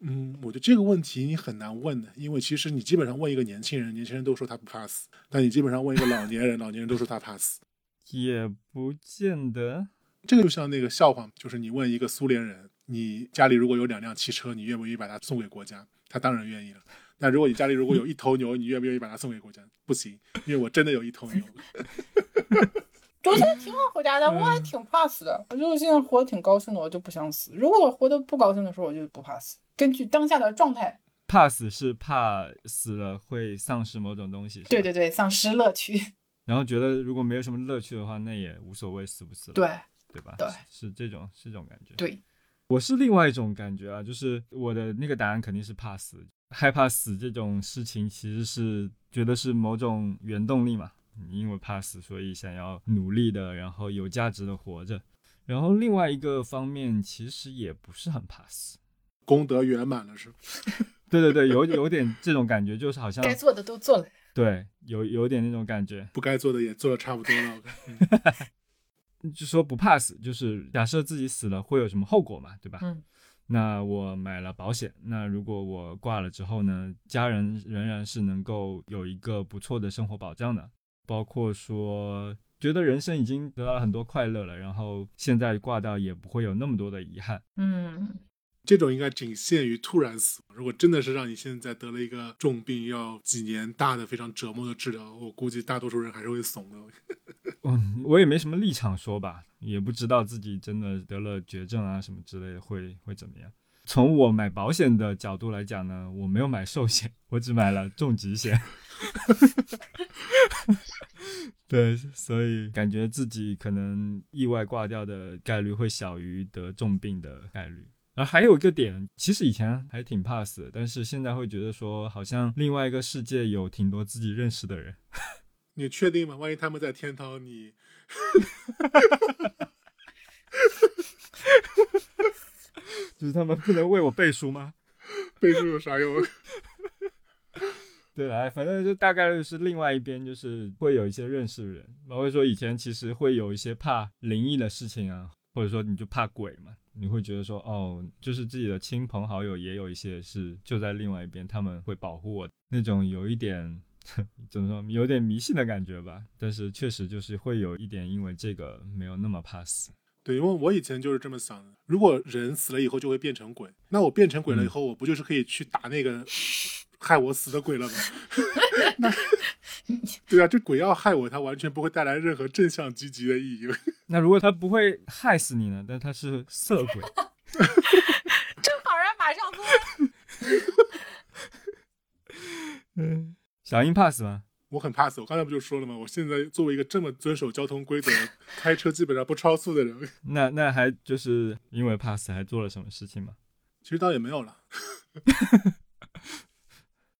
嗯，我觉得这个问题你很难问的，因为其实你基本上问一个年轻人，年轻人都说他不怕死；但你基本上问一个老年人，老年人都说他怕死。也不见得。这个就像那个笑话，就是你问一个苏联人，你家里如果有两辆汽车，你愿不愿意把它送给国家？他当然愿意了。但如果你家里如果有一头牛，你愿不愿意把它送给国家？不行，因为我真的有一头牛。我现在挺好回答的，我还挺怕死的。我觉得我现在活得挺高兴的，我就不想死。如果我活得不高兴的时候，我就不怕死。根据当下的状态，怕死是怕死了会丧失某种东西，对。对对，丧失乐趣。然后觉得如果没有什么乐趣的话，那也无所谓死不死了，对对吧？对是是这种是这种感觉。对，我是另外一种感觉啊，就是我的那个答案肯定是怕死，害怕死这种事情其实是觉得是某种原动力嘛，因为怕死，所以想要努力的，然后有价值的活着。然后另外一个方面，其实也不是很怕死。功德圆满了是吧？对对对，有有点这种感觉，就是好像该做的都做了。对，有有点那种感觉，不该做的也做的差不多了。就说不怕死，就是假设自己死了会有什么后果嘛，对吧？嗯。那我买了保险，那如果我挂了之后呢，家人仍然是能够有一个不错的生活保障的，包括说觉得人生已经得到了很多快乐了，然后现在挂掉也不会有那么多的遗憾。嗯，这种应该仅限于突然死亡。如果真的是让你现在得了一个重病，要几年大的非常折磨的治疗，我估计大多数人还是会怂的。嗯，我也没什么立场说吧，也不知道自己真的得了绝症啊什么之类的会会怎么样。从我买保险的角度来讲呢，我没有买寿险，我只买了重疾险。对，所以感觉自己可能意外挂掉的概率会小于得重病的概率。然后还有一个点，其实以前还挺怕死的，但是现在会觉得说，好像另外一个世界有挺多自己认识的人。你确定吗？万一他们在天堂，你 就是他们不能为我背书吗？背书有啥用？对来，反正就大概率是另外一边，就是会有一些认识的人，包括说以前其实会有一些怕灵异的事情啊，或者说你就怕鬼嘛，你会觉得说哦，就是自己的亲朋好友也有一些是就在另外一边，他们会保护我，那种有一点怎么说，有点迷信的感觉吧。但是确实就是会有一点，因为这个没有那么怕死。对，因为我以前就是这么想的。如果人死了以后就会变成鬼，那我变成鬼了以后，我不就是可以去打那个害我死的鬼了吧？那 对啊，这鬼要害我，他完全不会带来任何正向积极的意义。那如果他不会害死你呢？但他是色鬼，正好人马上说，嗯，小英怕死吗？我很怕死，我刚才不就说了吗？我现在作为一个这么遵守交通规则、开车基本上不超速的人，那那还就是因为怕死还做了什么事情吗？其实倒也没有了。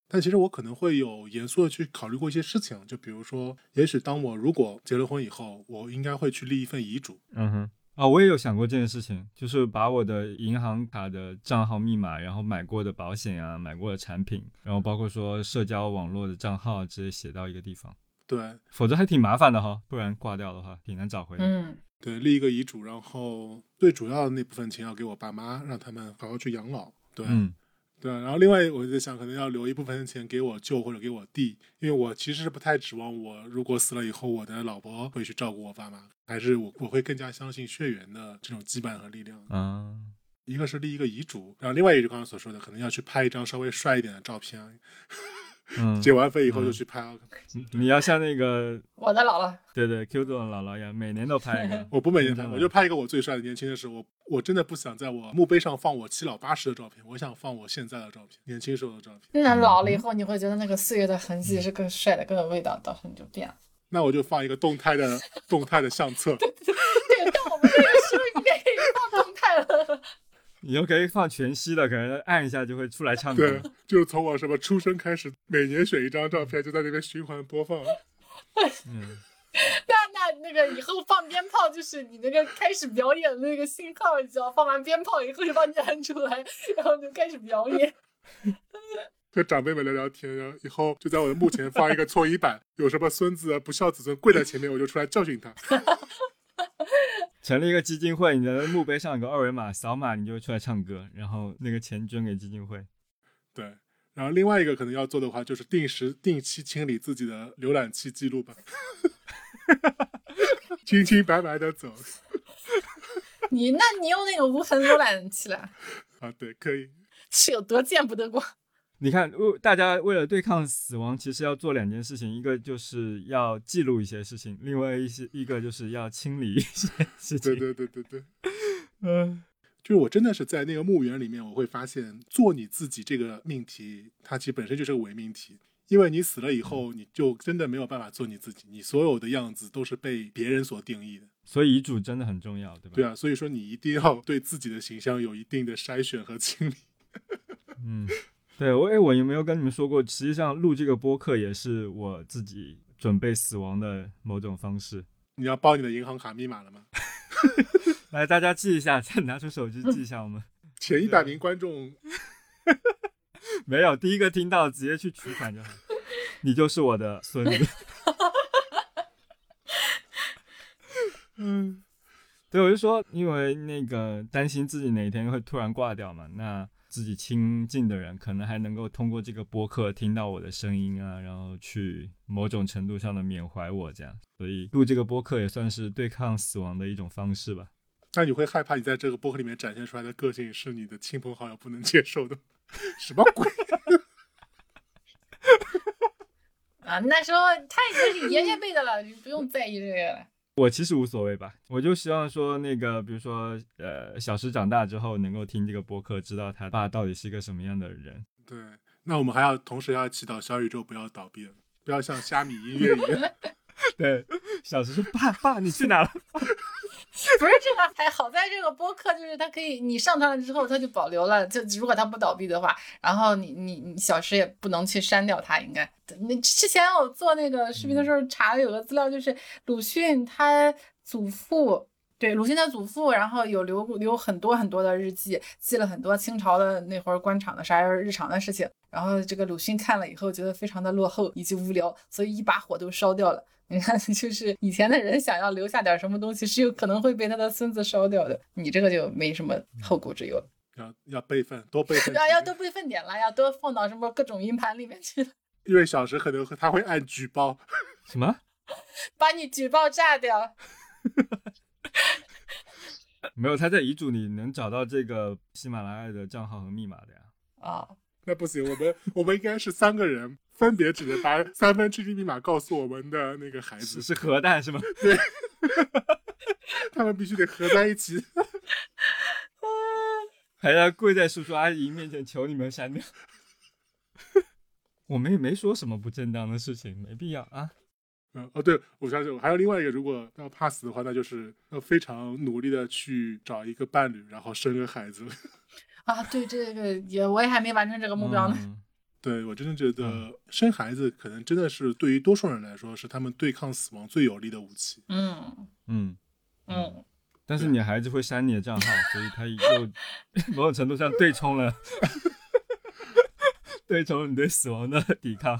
但其实我可能会有严肃的去考虑过一些事情，就比如说，也许当我如果结了婚以后，我应该会去立一份遗嘱。嗯哼，啊，我也有想过这件事情，就是把我的银行卡的账号密码，然后买过的保险啊，买过的产品，然后包括说社交网络的账号，直接写到一个地方，对否则还挺麻烦的哈，不然挂掉的话挺难找回的。嗯，对，立一个遗嘱，然后最主要的那部分钱要给我爸妈，让他们好好去养老。对，嗯对，然后另外我在想，可能要留一部分钱给我舅或者给我弟，因为我其实是不太指望我如果死了以后，我的老婆会去照顾我爸妈，还是我我会更加相信血缘的这种羁绊和力量。啊，一个是立一个遗嘱，然后另外一个就刚刚所说的，可能要去拍一张稍微帅一点的照片，嗯，结完婚以后就去拍。你要像那个 我的姥姥，对对 Q 总姥姥一样，每年都拍一个。我不每年拍，我就拍一个我最帅的年轻的时候。我我真的不想在我墓碑上放我七老八十的照片，我想放我现在的照片，年轻时候的照片。那老了以后，你会觉得那个岁月的痕迹是更帅的，更有味道，到时候你就变了。那我就放一个动态的 动态的相册。对，到我们这个时候应该可以放动态了。你又可以放全息的，可能按一下就会出来唱歌对。，就是从我什么出生开始，每年选一张照片，就在那边循环播放。嗯，那那那个以后放鞭炮，就是你那个开始表演的那个信号，你知道，放完鞭炮以后就把你按出来，然后就开始表演。跟长辈们聊聊天，然后以后就在我的墓前放一个搓衣板，有什么孙子啊不孝子孙跪在前面，我就出来教训他。成立一个基金会，你的墓碑上有个二维码，扫码你就出来唱歌，然后那个钱捐给基金会。对，然后另外一个可能要做的话，就是定时定期清理自己的浏览器记录吧，清清白白的走你那你用那个无痕浏览器了，啊，对，可以。是有多见不得光？你看，为大家为了对抗死亡，其实要做两件事情，一个就是要记录一些事情，另外一些一个就是要清理一些事情。对对对对对，嗯就是我真的是在那个墓园里面，我会发现做你自己这个命题，它其实本身就是个伪命题。因为你死了以后，你就真的没有办法做你自己，你所有的样子都是被别人所定义的。所以遗嘱真的很重要，对吧？对啊，所以说你一定要对自己的形象有一定的筛选和清理。嗯，对我哎，我有没有跟你们说过？实际上录这个播客也是我自己准备死亡的某种方式。你要报你的银行卡密码了吗？来，大家记一下，再拿出手机记一下。我们 前一百名观众，没有第一个听到，直接去取款就好。你就是我的孙子。嗯，对，我就说，因为那个担心自己哪天会突然挂掉嘛，那自己亲近的人可能还能够通过这个播客听到我的声音啊，然后去某种程度上的缅怀我这样，所以录这个播客也算是对抗死亡的一种方式吧。那你会害怕你在这个播客里面展现出来的个性是你的亲朋好友不能接受的？什么鬼？啊，那时候他已经是爷爷辈的了，你不用在意这个了。我其实无所谓吧，我就希望说那个，比如说，呃，小石长大之后能够听这个播客，知道他爸到底是一个什么样的人。对，那我们还要同时要祈祷小宇宙不要倒闭了，不要像虾米音乐一样。对，小石说：“爸爸，你去哪了 不是这个还好在这个播客，就是它可以你上传了之后它就保留了，就如果它不倒闭的话，然后你你你小时也不能去删掉它，应该。那之前我做那个视频的时候查了有个资料，就是鲁迅他祖父。对，鲁迅的祖父，然后有留留很多很多的日记，记了很多清朝的那会儿官场的啥日常的事情。然后这个鲁迅看了以后，觉得非常的落后以及无聊，所以一把火都烧掉了。你看，就是以前的人想要留下点什么东西，是有可能会被他的孙子烧掉的。你这个就没什么后顾之忧了。要要备份，多备份。要要多备份点了，要多放到什么各种硬盘里面去了，因为小时可能他会按举报。？”什么？把你举报炸掉。没有，他在遗嘱里能找到这个喜马拉雅的账号和密码的呀。啊、那不行，我们我们应该是三个人，分别只能把三分之一密码告诉我们的那个孩子，是是核弹是吗？对 他们必须得合在一起。还要跪在叔叔阿姨面前求你们删掉。我们也没说什么不正当的事情，没必要啊。嗯，哦，对，我相信我还有另外一个，如果要怕死的话，那就是要非常努力的去找一个伴侣，然后生个孩子。啊，对对对也我也还没完成这个目标呢。嗯对我真的觉得生孩子可能真的是对于多数人来说是他们对抗死亡最有力的武器。嗯嗯，嗯，但是你孩子会删你的账号，所以他又 某种程度上对冲了，对冲了你对死亡的抵抗。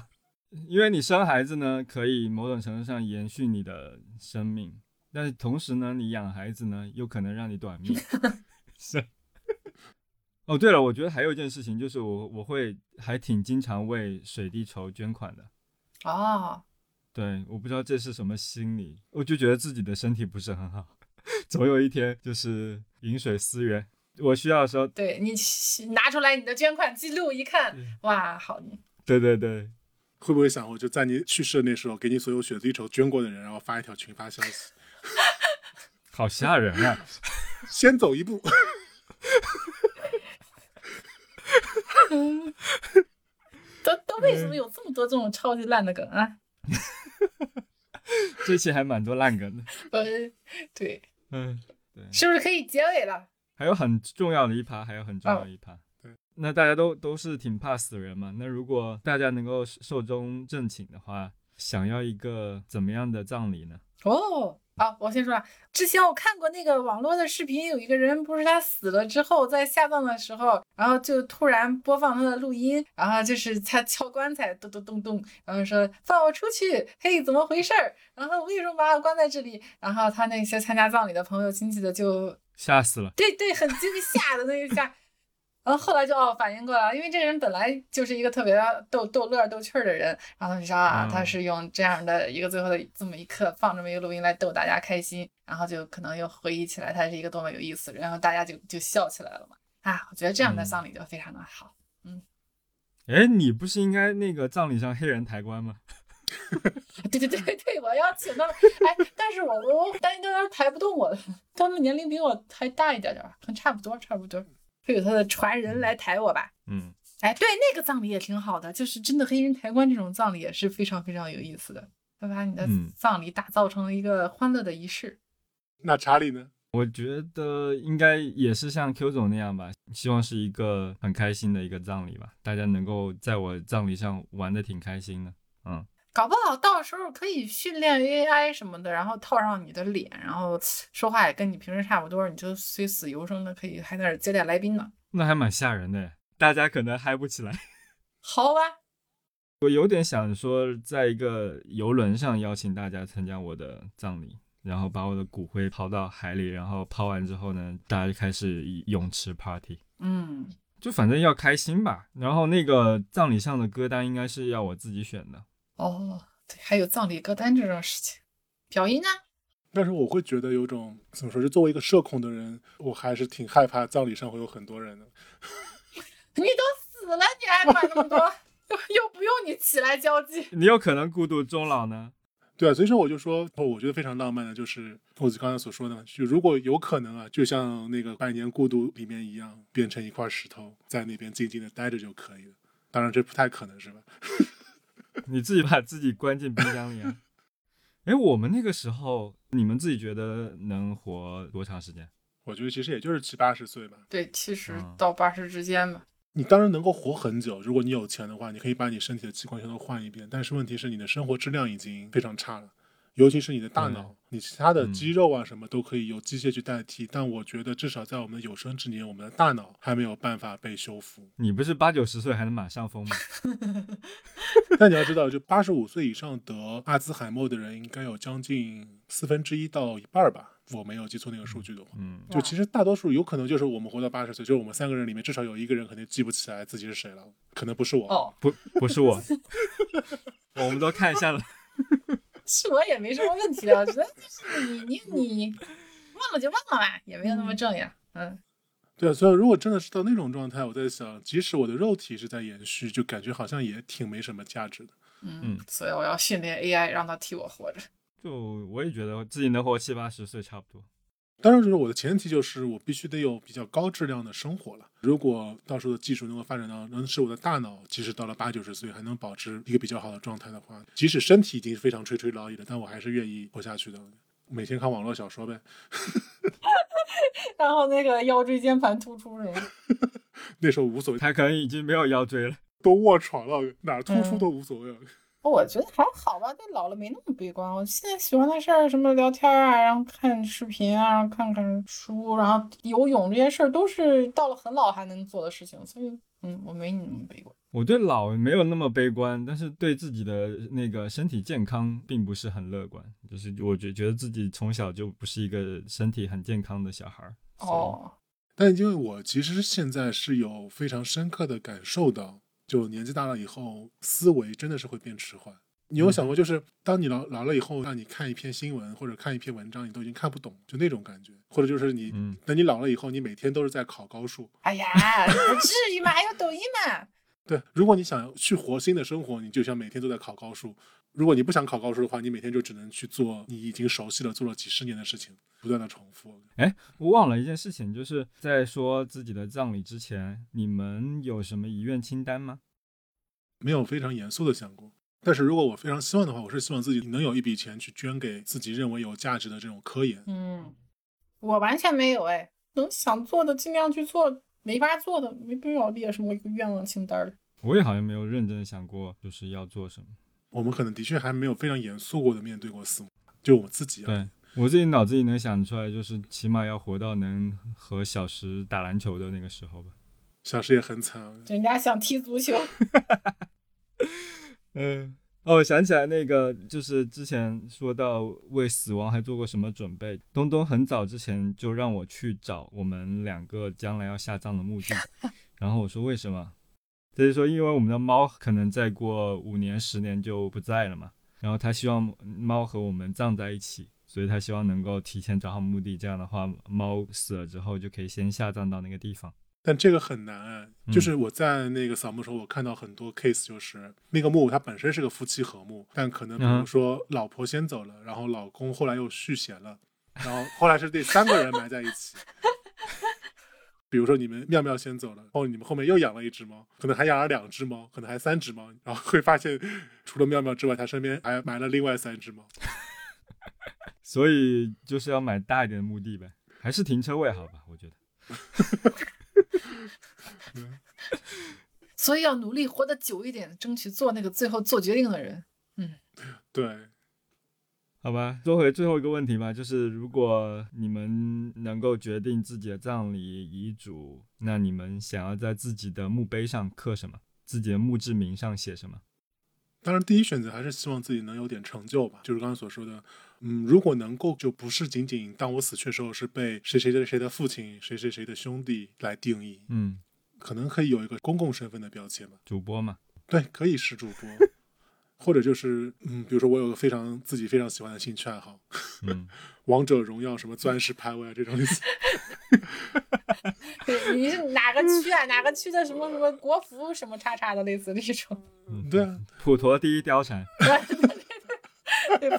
因为你生孩子呢，可以某种程度上延续你的生命，但是同时呢，你养孩子呢，又可能让你短命。是。哦，对了，我觉得还有一件事情，就是我我会还挺经常为水滴筹捐款的。哦，对，我不知道这是什么心理，我就觉得自己的身体不是很好，总有一天就是饮水思源，我需要的时候，对你拿出来你的捐款记录一看，哇，好，对对对，会不会想我就在你去世的那时候，给你所有血滴筹捐过的人，然后发一条群发消息，好吓人啊！先走一步。都都为什么有这么多这种超级烂的梗啊？这期还蛮多烂梗的，呃，对，嗯，对，是不是可以结尾了？还有很重要的一趴，还有很重要的一趴。对，那大家都都是挺怕死的人嘛，那如果大家能够寿终正寝的话，想要一个怎么样的葬礼呢？哦，好，我先说啊，之前我看过那个网络的视频，有一个人不是他死了之后，在下葬的时候，然后就突然播放他的录音，然后就是他敲棺材，咚咚咚咚，然后说放我出去，嘿，怎么回事儿？然后为什么把我关在这里？然后他那些参加葬礼的朋友亲戚的就吓死了！对对，很惊吓的那一下。然后后来就哦反应过来了，因为这个人本来就是一个特别逗逗乐逗趣儿的人，然后他就说啊，嗯他是用这样的一个最后的这么一刻放这么一个录音来逗大家开心，然后就可能又回忆起来他是一个多么有意思然后大家就就笑起来了嘛。啊，我觉得这样的嗯丧礼就非常的好。嗯哎，你不是应该那个葬礼上黑人抬棺吗？对对对对，我要请他们。哎，但是我我我担心他们抬不动我的，他们年龄比我还大一点点儿，可能差不多差不多，会有他的传人来抬我吧。嗯，哎，对，那个葬礼也挺好的，就是真的黑人抬棺这种葬礼也是非常非常有意思的，他把你的嗯葬礼打造成了一个欢乐的仪式。那查理呢？我觉得应该也是像 Q 总那样吧，希望是一个很开心的一个葬礼吧，大家能够在我葬礼上玩的挺开心的。嗯，搞不好到时候可以训练 AI 什么的，然后套上你的脸，然后说话也跟你平时差不多，你就虽死犹生的，可以还在那接待来宾呢。那还蛮吓人的，大家可能嗨不起来。好吧，我有点想说，在一个游轮上邀请大家参加我的葬礼，然后把我的骨灰抛到海里，然后抛完之后呢，大家就开始泳池 party，嗯，就反正要开心吧。然后那个葬礼上的歌单应该是要我自己选的。哦，对，还有葬礼歌单这种事情，表音呢？但是我会觉得有种怎么说，就作为一个社恐的人，我还是挺害怕葬礼上会有很多人的。你都死了，你还管那么多？又又不用你起来交际。你有可能孤独终老呢。对啊，所以说我就说，哦我觉得非常浪漫的，就是我刚才所说的嘛，就如果有可能啊，就像那个《百年孤独》里面一样，变成一块石头，在那边静静的待着就可以了。当然这不太可能，是吧？你自己把自己关进冰箱里啊。哎，我们那个时候，你们自己觉得能活多长时间？我觉得其实也就是七八十岁吧。对，七十嗯到八十之间吧。你当然能够活很久，如果你有钱的话，你可以把你身体的器官全都换一遍。但是问题是，你的生活质量已经非常差了，尤其是你的大脑，你其他的嗯肌肉啊什么都可以由机械去代替。但我觉得至少在我们有生之年，我们的大脑还没有办法被修复。你不是八九十岁还能马上疯吗？但你要知道，就八十五岁以上得阿兹海默的人，应该有将近四分之一到一半吧，我没有记错那个数据的话。嗯，就其实大多数有可能就是我们活到八十岁，就是我们三个人里面至少有一个人肯定记不起来自己是谁了，可能不是我。哦，不，不是我，我们都看一下了。是我也没什么问题啊，我觉得就是你你你忘了就忘了吧，也没有那么重要。嗯，对啊，所以如果真的是到那种状态，我在想，即使我的肉体是在延续，就感觉好像也挺没什么价值的。嗯，所以我要训练 AI 让它替我活着。就我也觉得自己能活七八十岁差不多。当然，就是我的前提就是我必须得有比较高质量的生活了。如果到时候的技术能够发展到能使我的大脑，即使到了八九十岁还能保持一个比较好的状态的话，即使身体已经非常垂垂老矣了，但我还是愿意活下去的。每天看网络小说呗，然后那个腰椎间盘突出是吗？那时候无所谓，他可能已经没有腰椎了。都卧床了，哪儿突出都无所谓了。我觉得还好吧，对老了没那么悲观。我现在喜欢的事儿，什么聊天啊，然后看视频啊，然后看看书，然后游泳这些事儿，都是到了很老还能做的事情。所以，嗯，我没你那么悲观。我对老没有那么悲观，但是对自己的那个身体健康并不是很乐观。就是我觉觉得自己从小就不是一个身体很健康的小孩儿。哦，但因为我其实现在是有非常深刻的感受到。就年纪大了以后，思维真的是会变迟缓。你有想过，就是当你老老了以后，让你看一篇新闻或者看一篇文章，你都已经看不懂，就那种感觉。或者就是你，等你老了以后，你每天都是在考高数。哎呀，不至于嘛，还有抖音嘛。对，如果你想去活新的生活，你就想每天都在考高数。如果你不想考高数的话，你每天就只能去做你已经熟悉了、做了几十年的事情，不断的重复。哎，我忘了一件事情，就是在说自己的葬礼之前，你们有什么遗愿清单吗？没有非常严肃的想过。但是如果我非常希望的话，我是希望自己能有一笔钱去捐给自己认为有价值的这种科研。嗯，我完全没有哎，能想做的尽量去做，没法做的没必要列什么一个愿望清单。我也好像没有认真想过，就是要做什么。我们可能的确还没有非常严肃过的面对过死亡，就我自己。对我自己脑子里能想出来，就是起码要活到能和小石打篮球的那个时候吧。小石也很惨，人家想踢足球。嗯，哦，我想起来那个，就是之前说到为死亡还做过什么准备。东东很早之前就让我去找我们两个将来要下葬的墓地，然后我说为什么？就是说，因为我们的猫可能再过五年、十年就不在了嘛，然后他希望猫和我们葬在一起，所以他希望能够提前找好墓地，这样的话，猫死了之后就可以先下葬到那个地方。但这个很难，就是我在那个扫墓时候，我看到很多 case，就是那个墓它本身是个夫妻和墓，但可能比如说老婆先走了，然后老公后来又续弦了，然后后来是这三个人埋在一起。比如说你们妙妙先走了，然后你们后面又养了一只猫，可能还养了两只猫，可能还三只猫，然后会发现除了妙妙之外，他身边还埋了另外三只猫。所以就是要买大一点的墓地呗，还是停车位好吧？我觉得。所以要努力活得久一点，争取做那个最后做决定的人。嗯，对。好吧，说回最后一个问题吧，就是如果你们能够决定自己的葬礼遗嘱，那你们想要在自己的墓碑上刻什么？自己的墓志铭上写什么？当然，第一选择还是希望自己能有点成就吧。就是刚刚所说的，嗯，如果能够，就不是仅仅当我死去的时候是被谁谁谁谁的父亲、谁谁谁的兄弟来定义，嗯，可能可以有一个公共身份的标签吧。主播嘛，对，可以是主播。或者就是，嗯，比如说我有个非常自己非常喜欢的兴趣爱好，嗯，王者荣耀什么钻石排位啊这种类似。你是哪个区啊？哪个区的什么什么国服什么叉叉的类似这种？嗯，对啊，普陀第一貂蝉。对，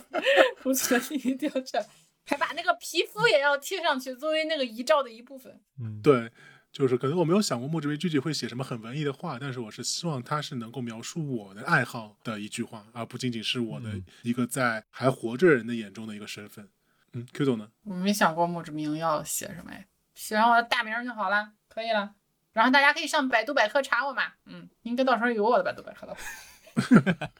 普陀第一貂蝉，还把那个皮肤也要贴上去，作为那个遗照的一部分。嗯，对。就是可能我没有想过墓志铭具体会写什么很文艺的话，但是我是希望它是能够描述我的爱好的一句话，而不仅仅是我的一个在还活着人的眼中的一个身份。嗯，Q 总呢？我没想过墓志铭要写什么哎，写上我的大名就好了，可以了。然后大家可以上百度百科查我嘛。嗯，应该到时候有我的百度百科了。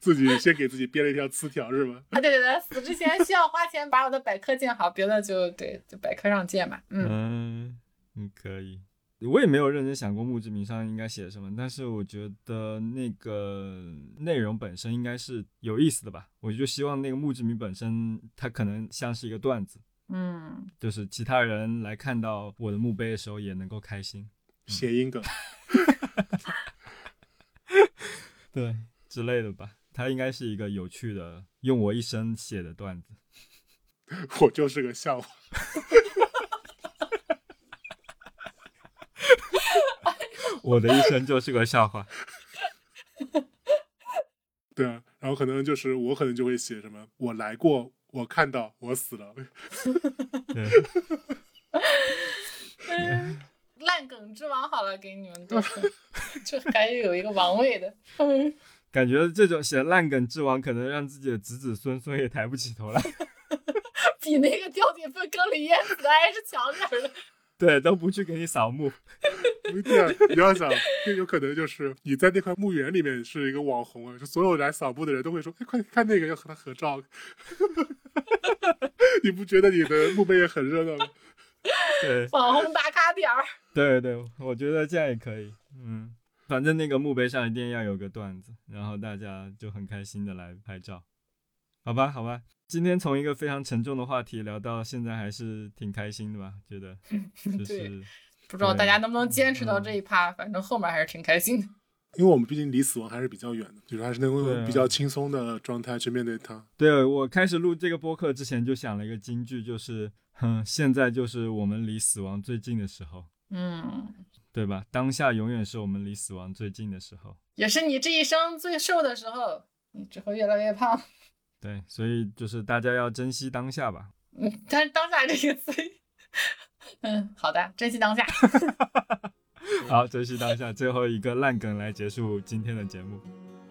自己先给自己编了一条词条是吗？啊，对对对，死之前需要花钱把我的百科建好，别的就对，就百科上建吧。嗯。嗯，可以。我也没有认真想过墓志铭上应该写什么，但是我觉得那个内容本身应该是有意思的吧。我就希望那个墓志铭本身，它可能像是一个段子，嗯，就是其他人来看到我的墓碑的时候也能够开心。谐音梗，对之类的吧。它应该是一个有趣的，用我一生写的段子。我就是个笑话。我的一生就是个笑话。对啊，然后可能就是我可能就会写什么，我来过，我看到我死了。对，嗯，烂梗之王好了，给你们就还有一个王位的。嗯，感觉这种写烂梗之王，可能让自己的子子孙孙也抬不起头来。比那个掉进粪坑里淹死的还是强点儿的。对，都不去给你扫墓。不一定啊，你要想，更有可能就是你在那块墓园里面是一个网红啊，就所有来扫墓的人都会说：“哎，快看那个，要和他合照。”你不觉得你的墓碑也很热闹吗？对，网红打卡点儿。对对，我觉得这样也可以。嗯，反正那个墓碑上一定要有个段子，然后大家就很开心的来拍照。好吧，好吧，今天从一个非常沉重的话题聊到现在，还是挺开心的吧？觉得 就是不知道大家能不能坚持到这一趴，反正后面还是挺开心的。因为我们毕竟离死亡还是比较远的，就是还是能够用比较轻松的状态去面对它。对我开始录这个播客之前就想了一个金句，就是哼，现在就是我们离死亡最近的时候，嗯，对吧？当下永远是我们离死亡最近的时候。也是你这一生最瘦的时候，你只会越来越胖。对，所以就是大家要珍惜当下吧。嗯，但是当下这个词，嗯，好的，珍惜当下。好，珍惜当下，最后一个烂梗来结束今天的节目。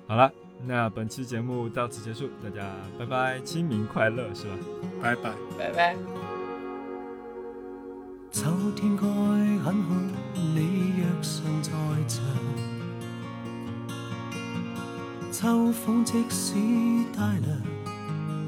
好了，那本期节目到此结束，大家拜拜，清明快乐，是吧？拜拜。拜拜。秋天該很好，你若尚在場。秋風即使帶涼，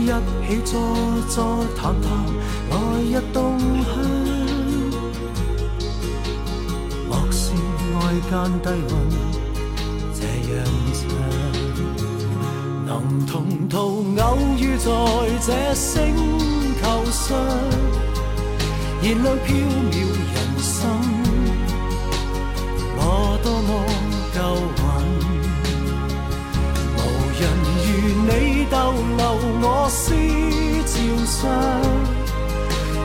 一起坐坐谈谈，来日動向。莫是外間低溫這樣長。能同途偶遇在這星球上，燃亮飄渺人上，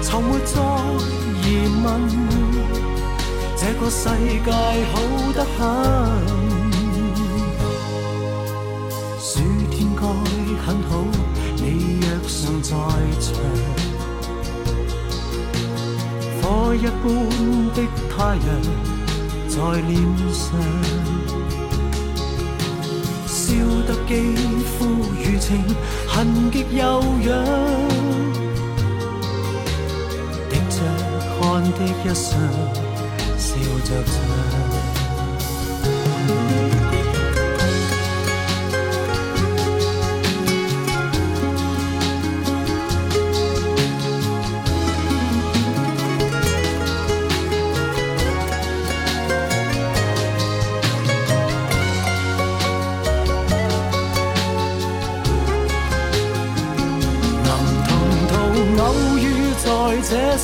從沒再疑問，這個世界好得很。暑天該很好，你若尚在場，火一般的太陽在臉上，笑得肌肤如情，痕極悠揚，滴着汗的一双，笑着唱。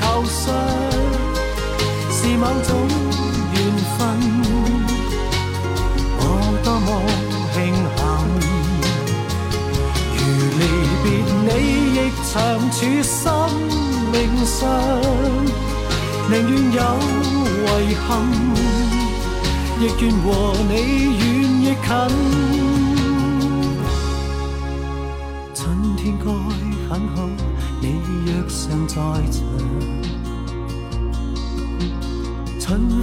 求上，是某种緣分。我多麼慶幸，如離別你亦長處生命上，寧願有遺憾，亦願和你遠亦近。春天該很好，你若尚在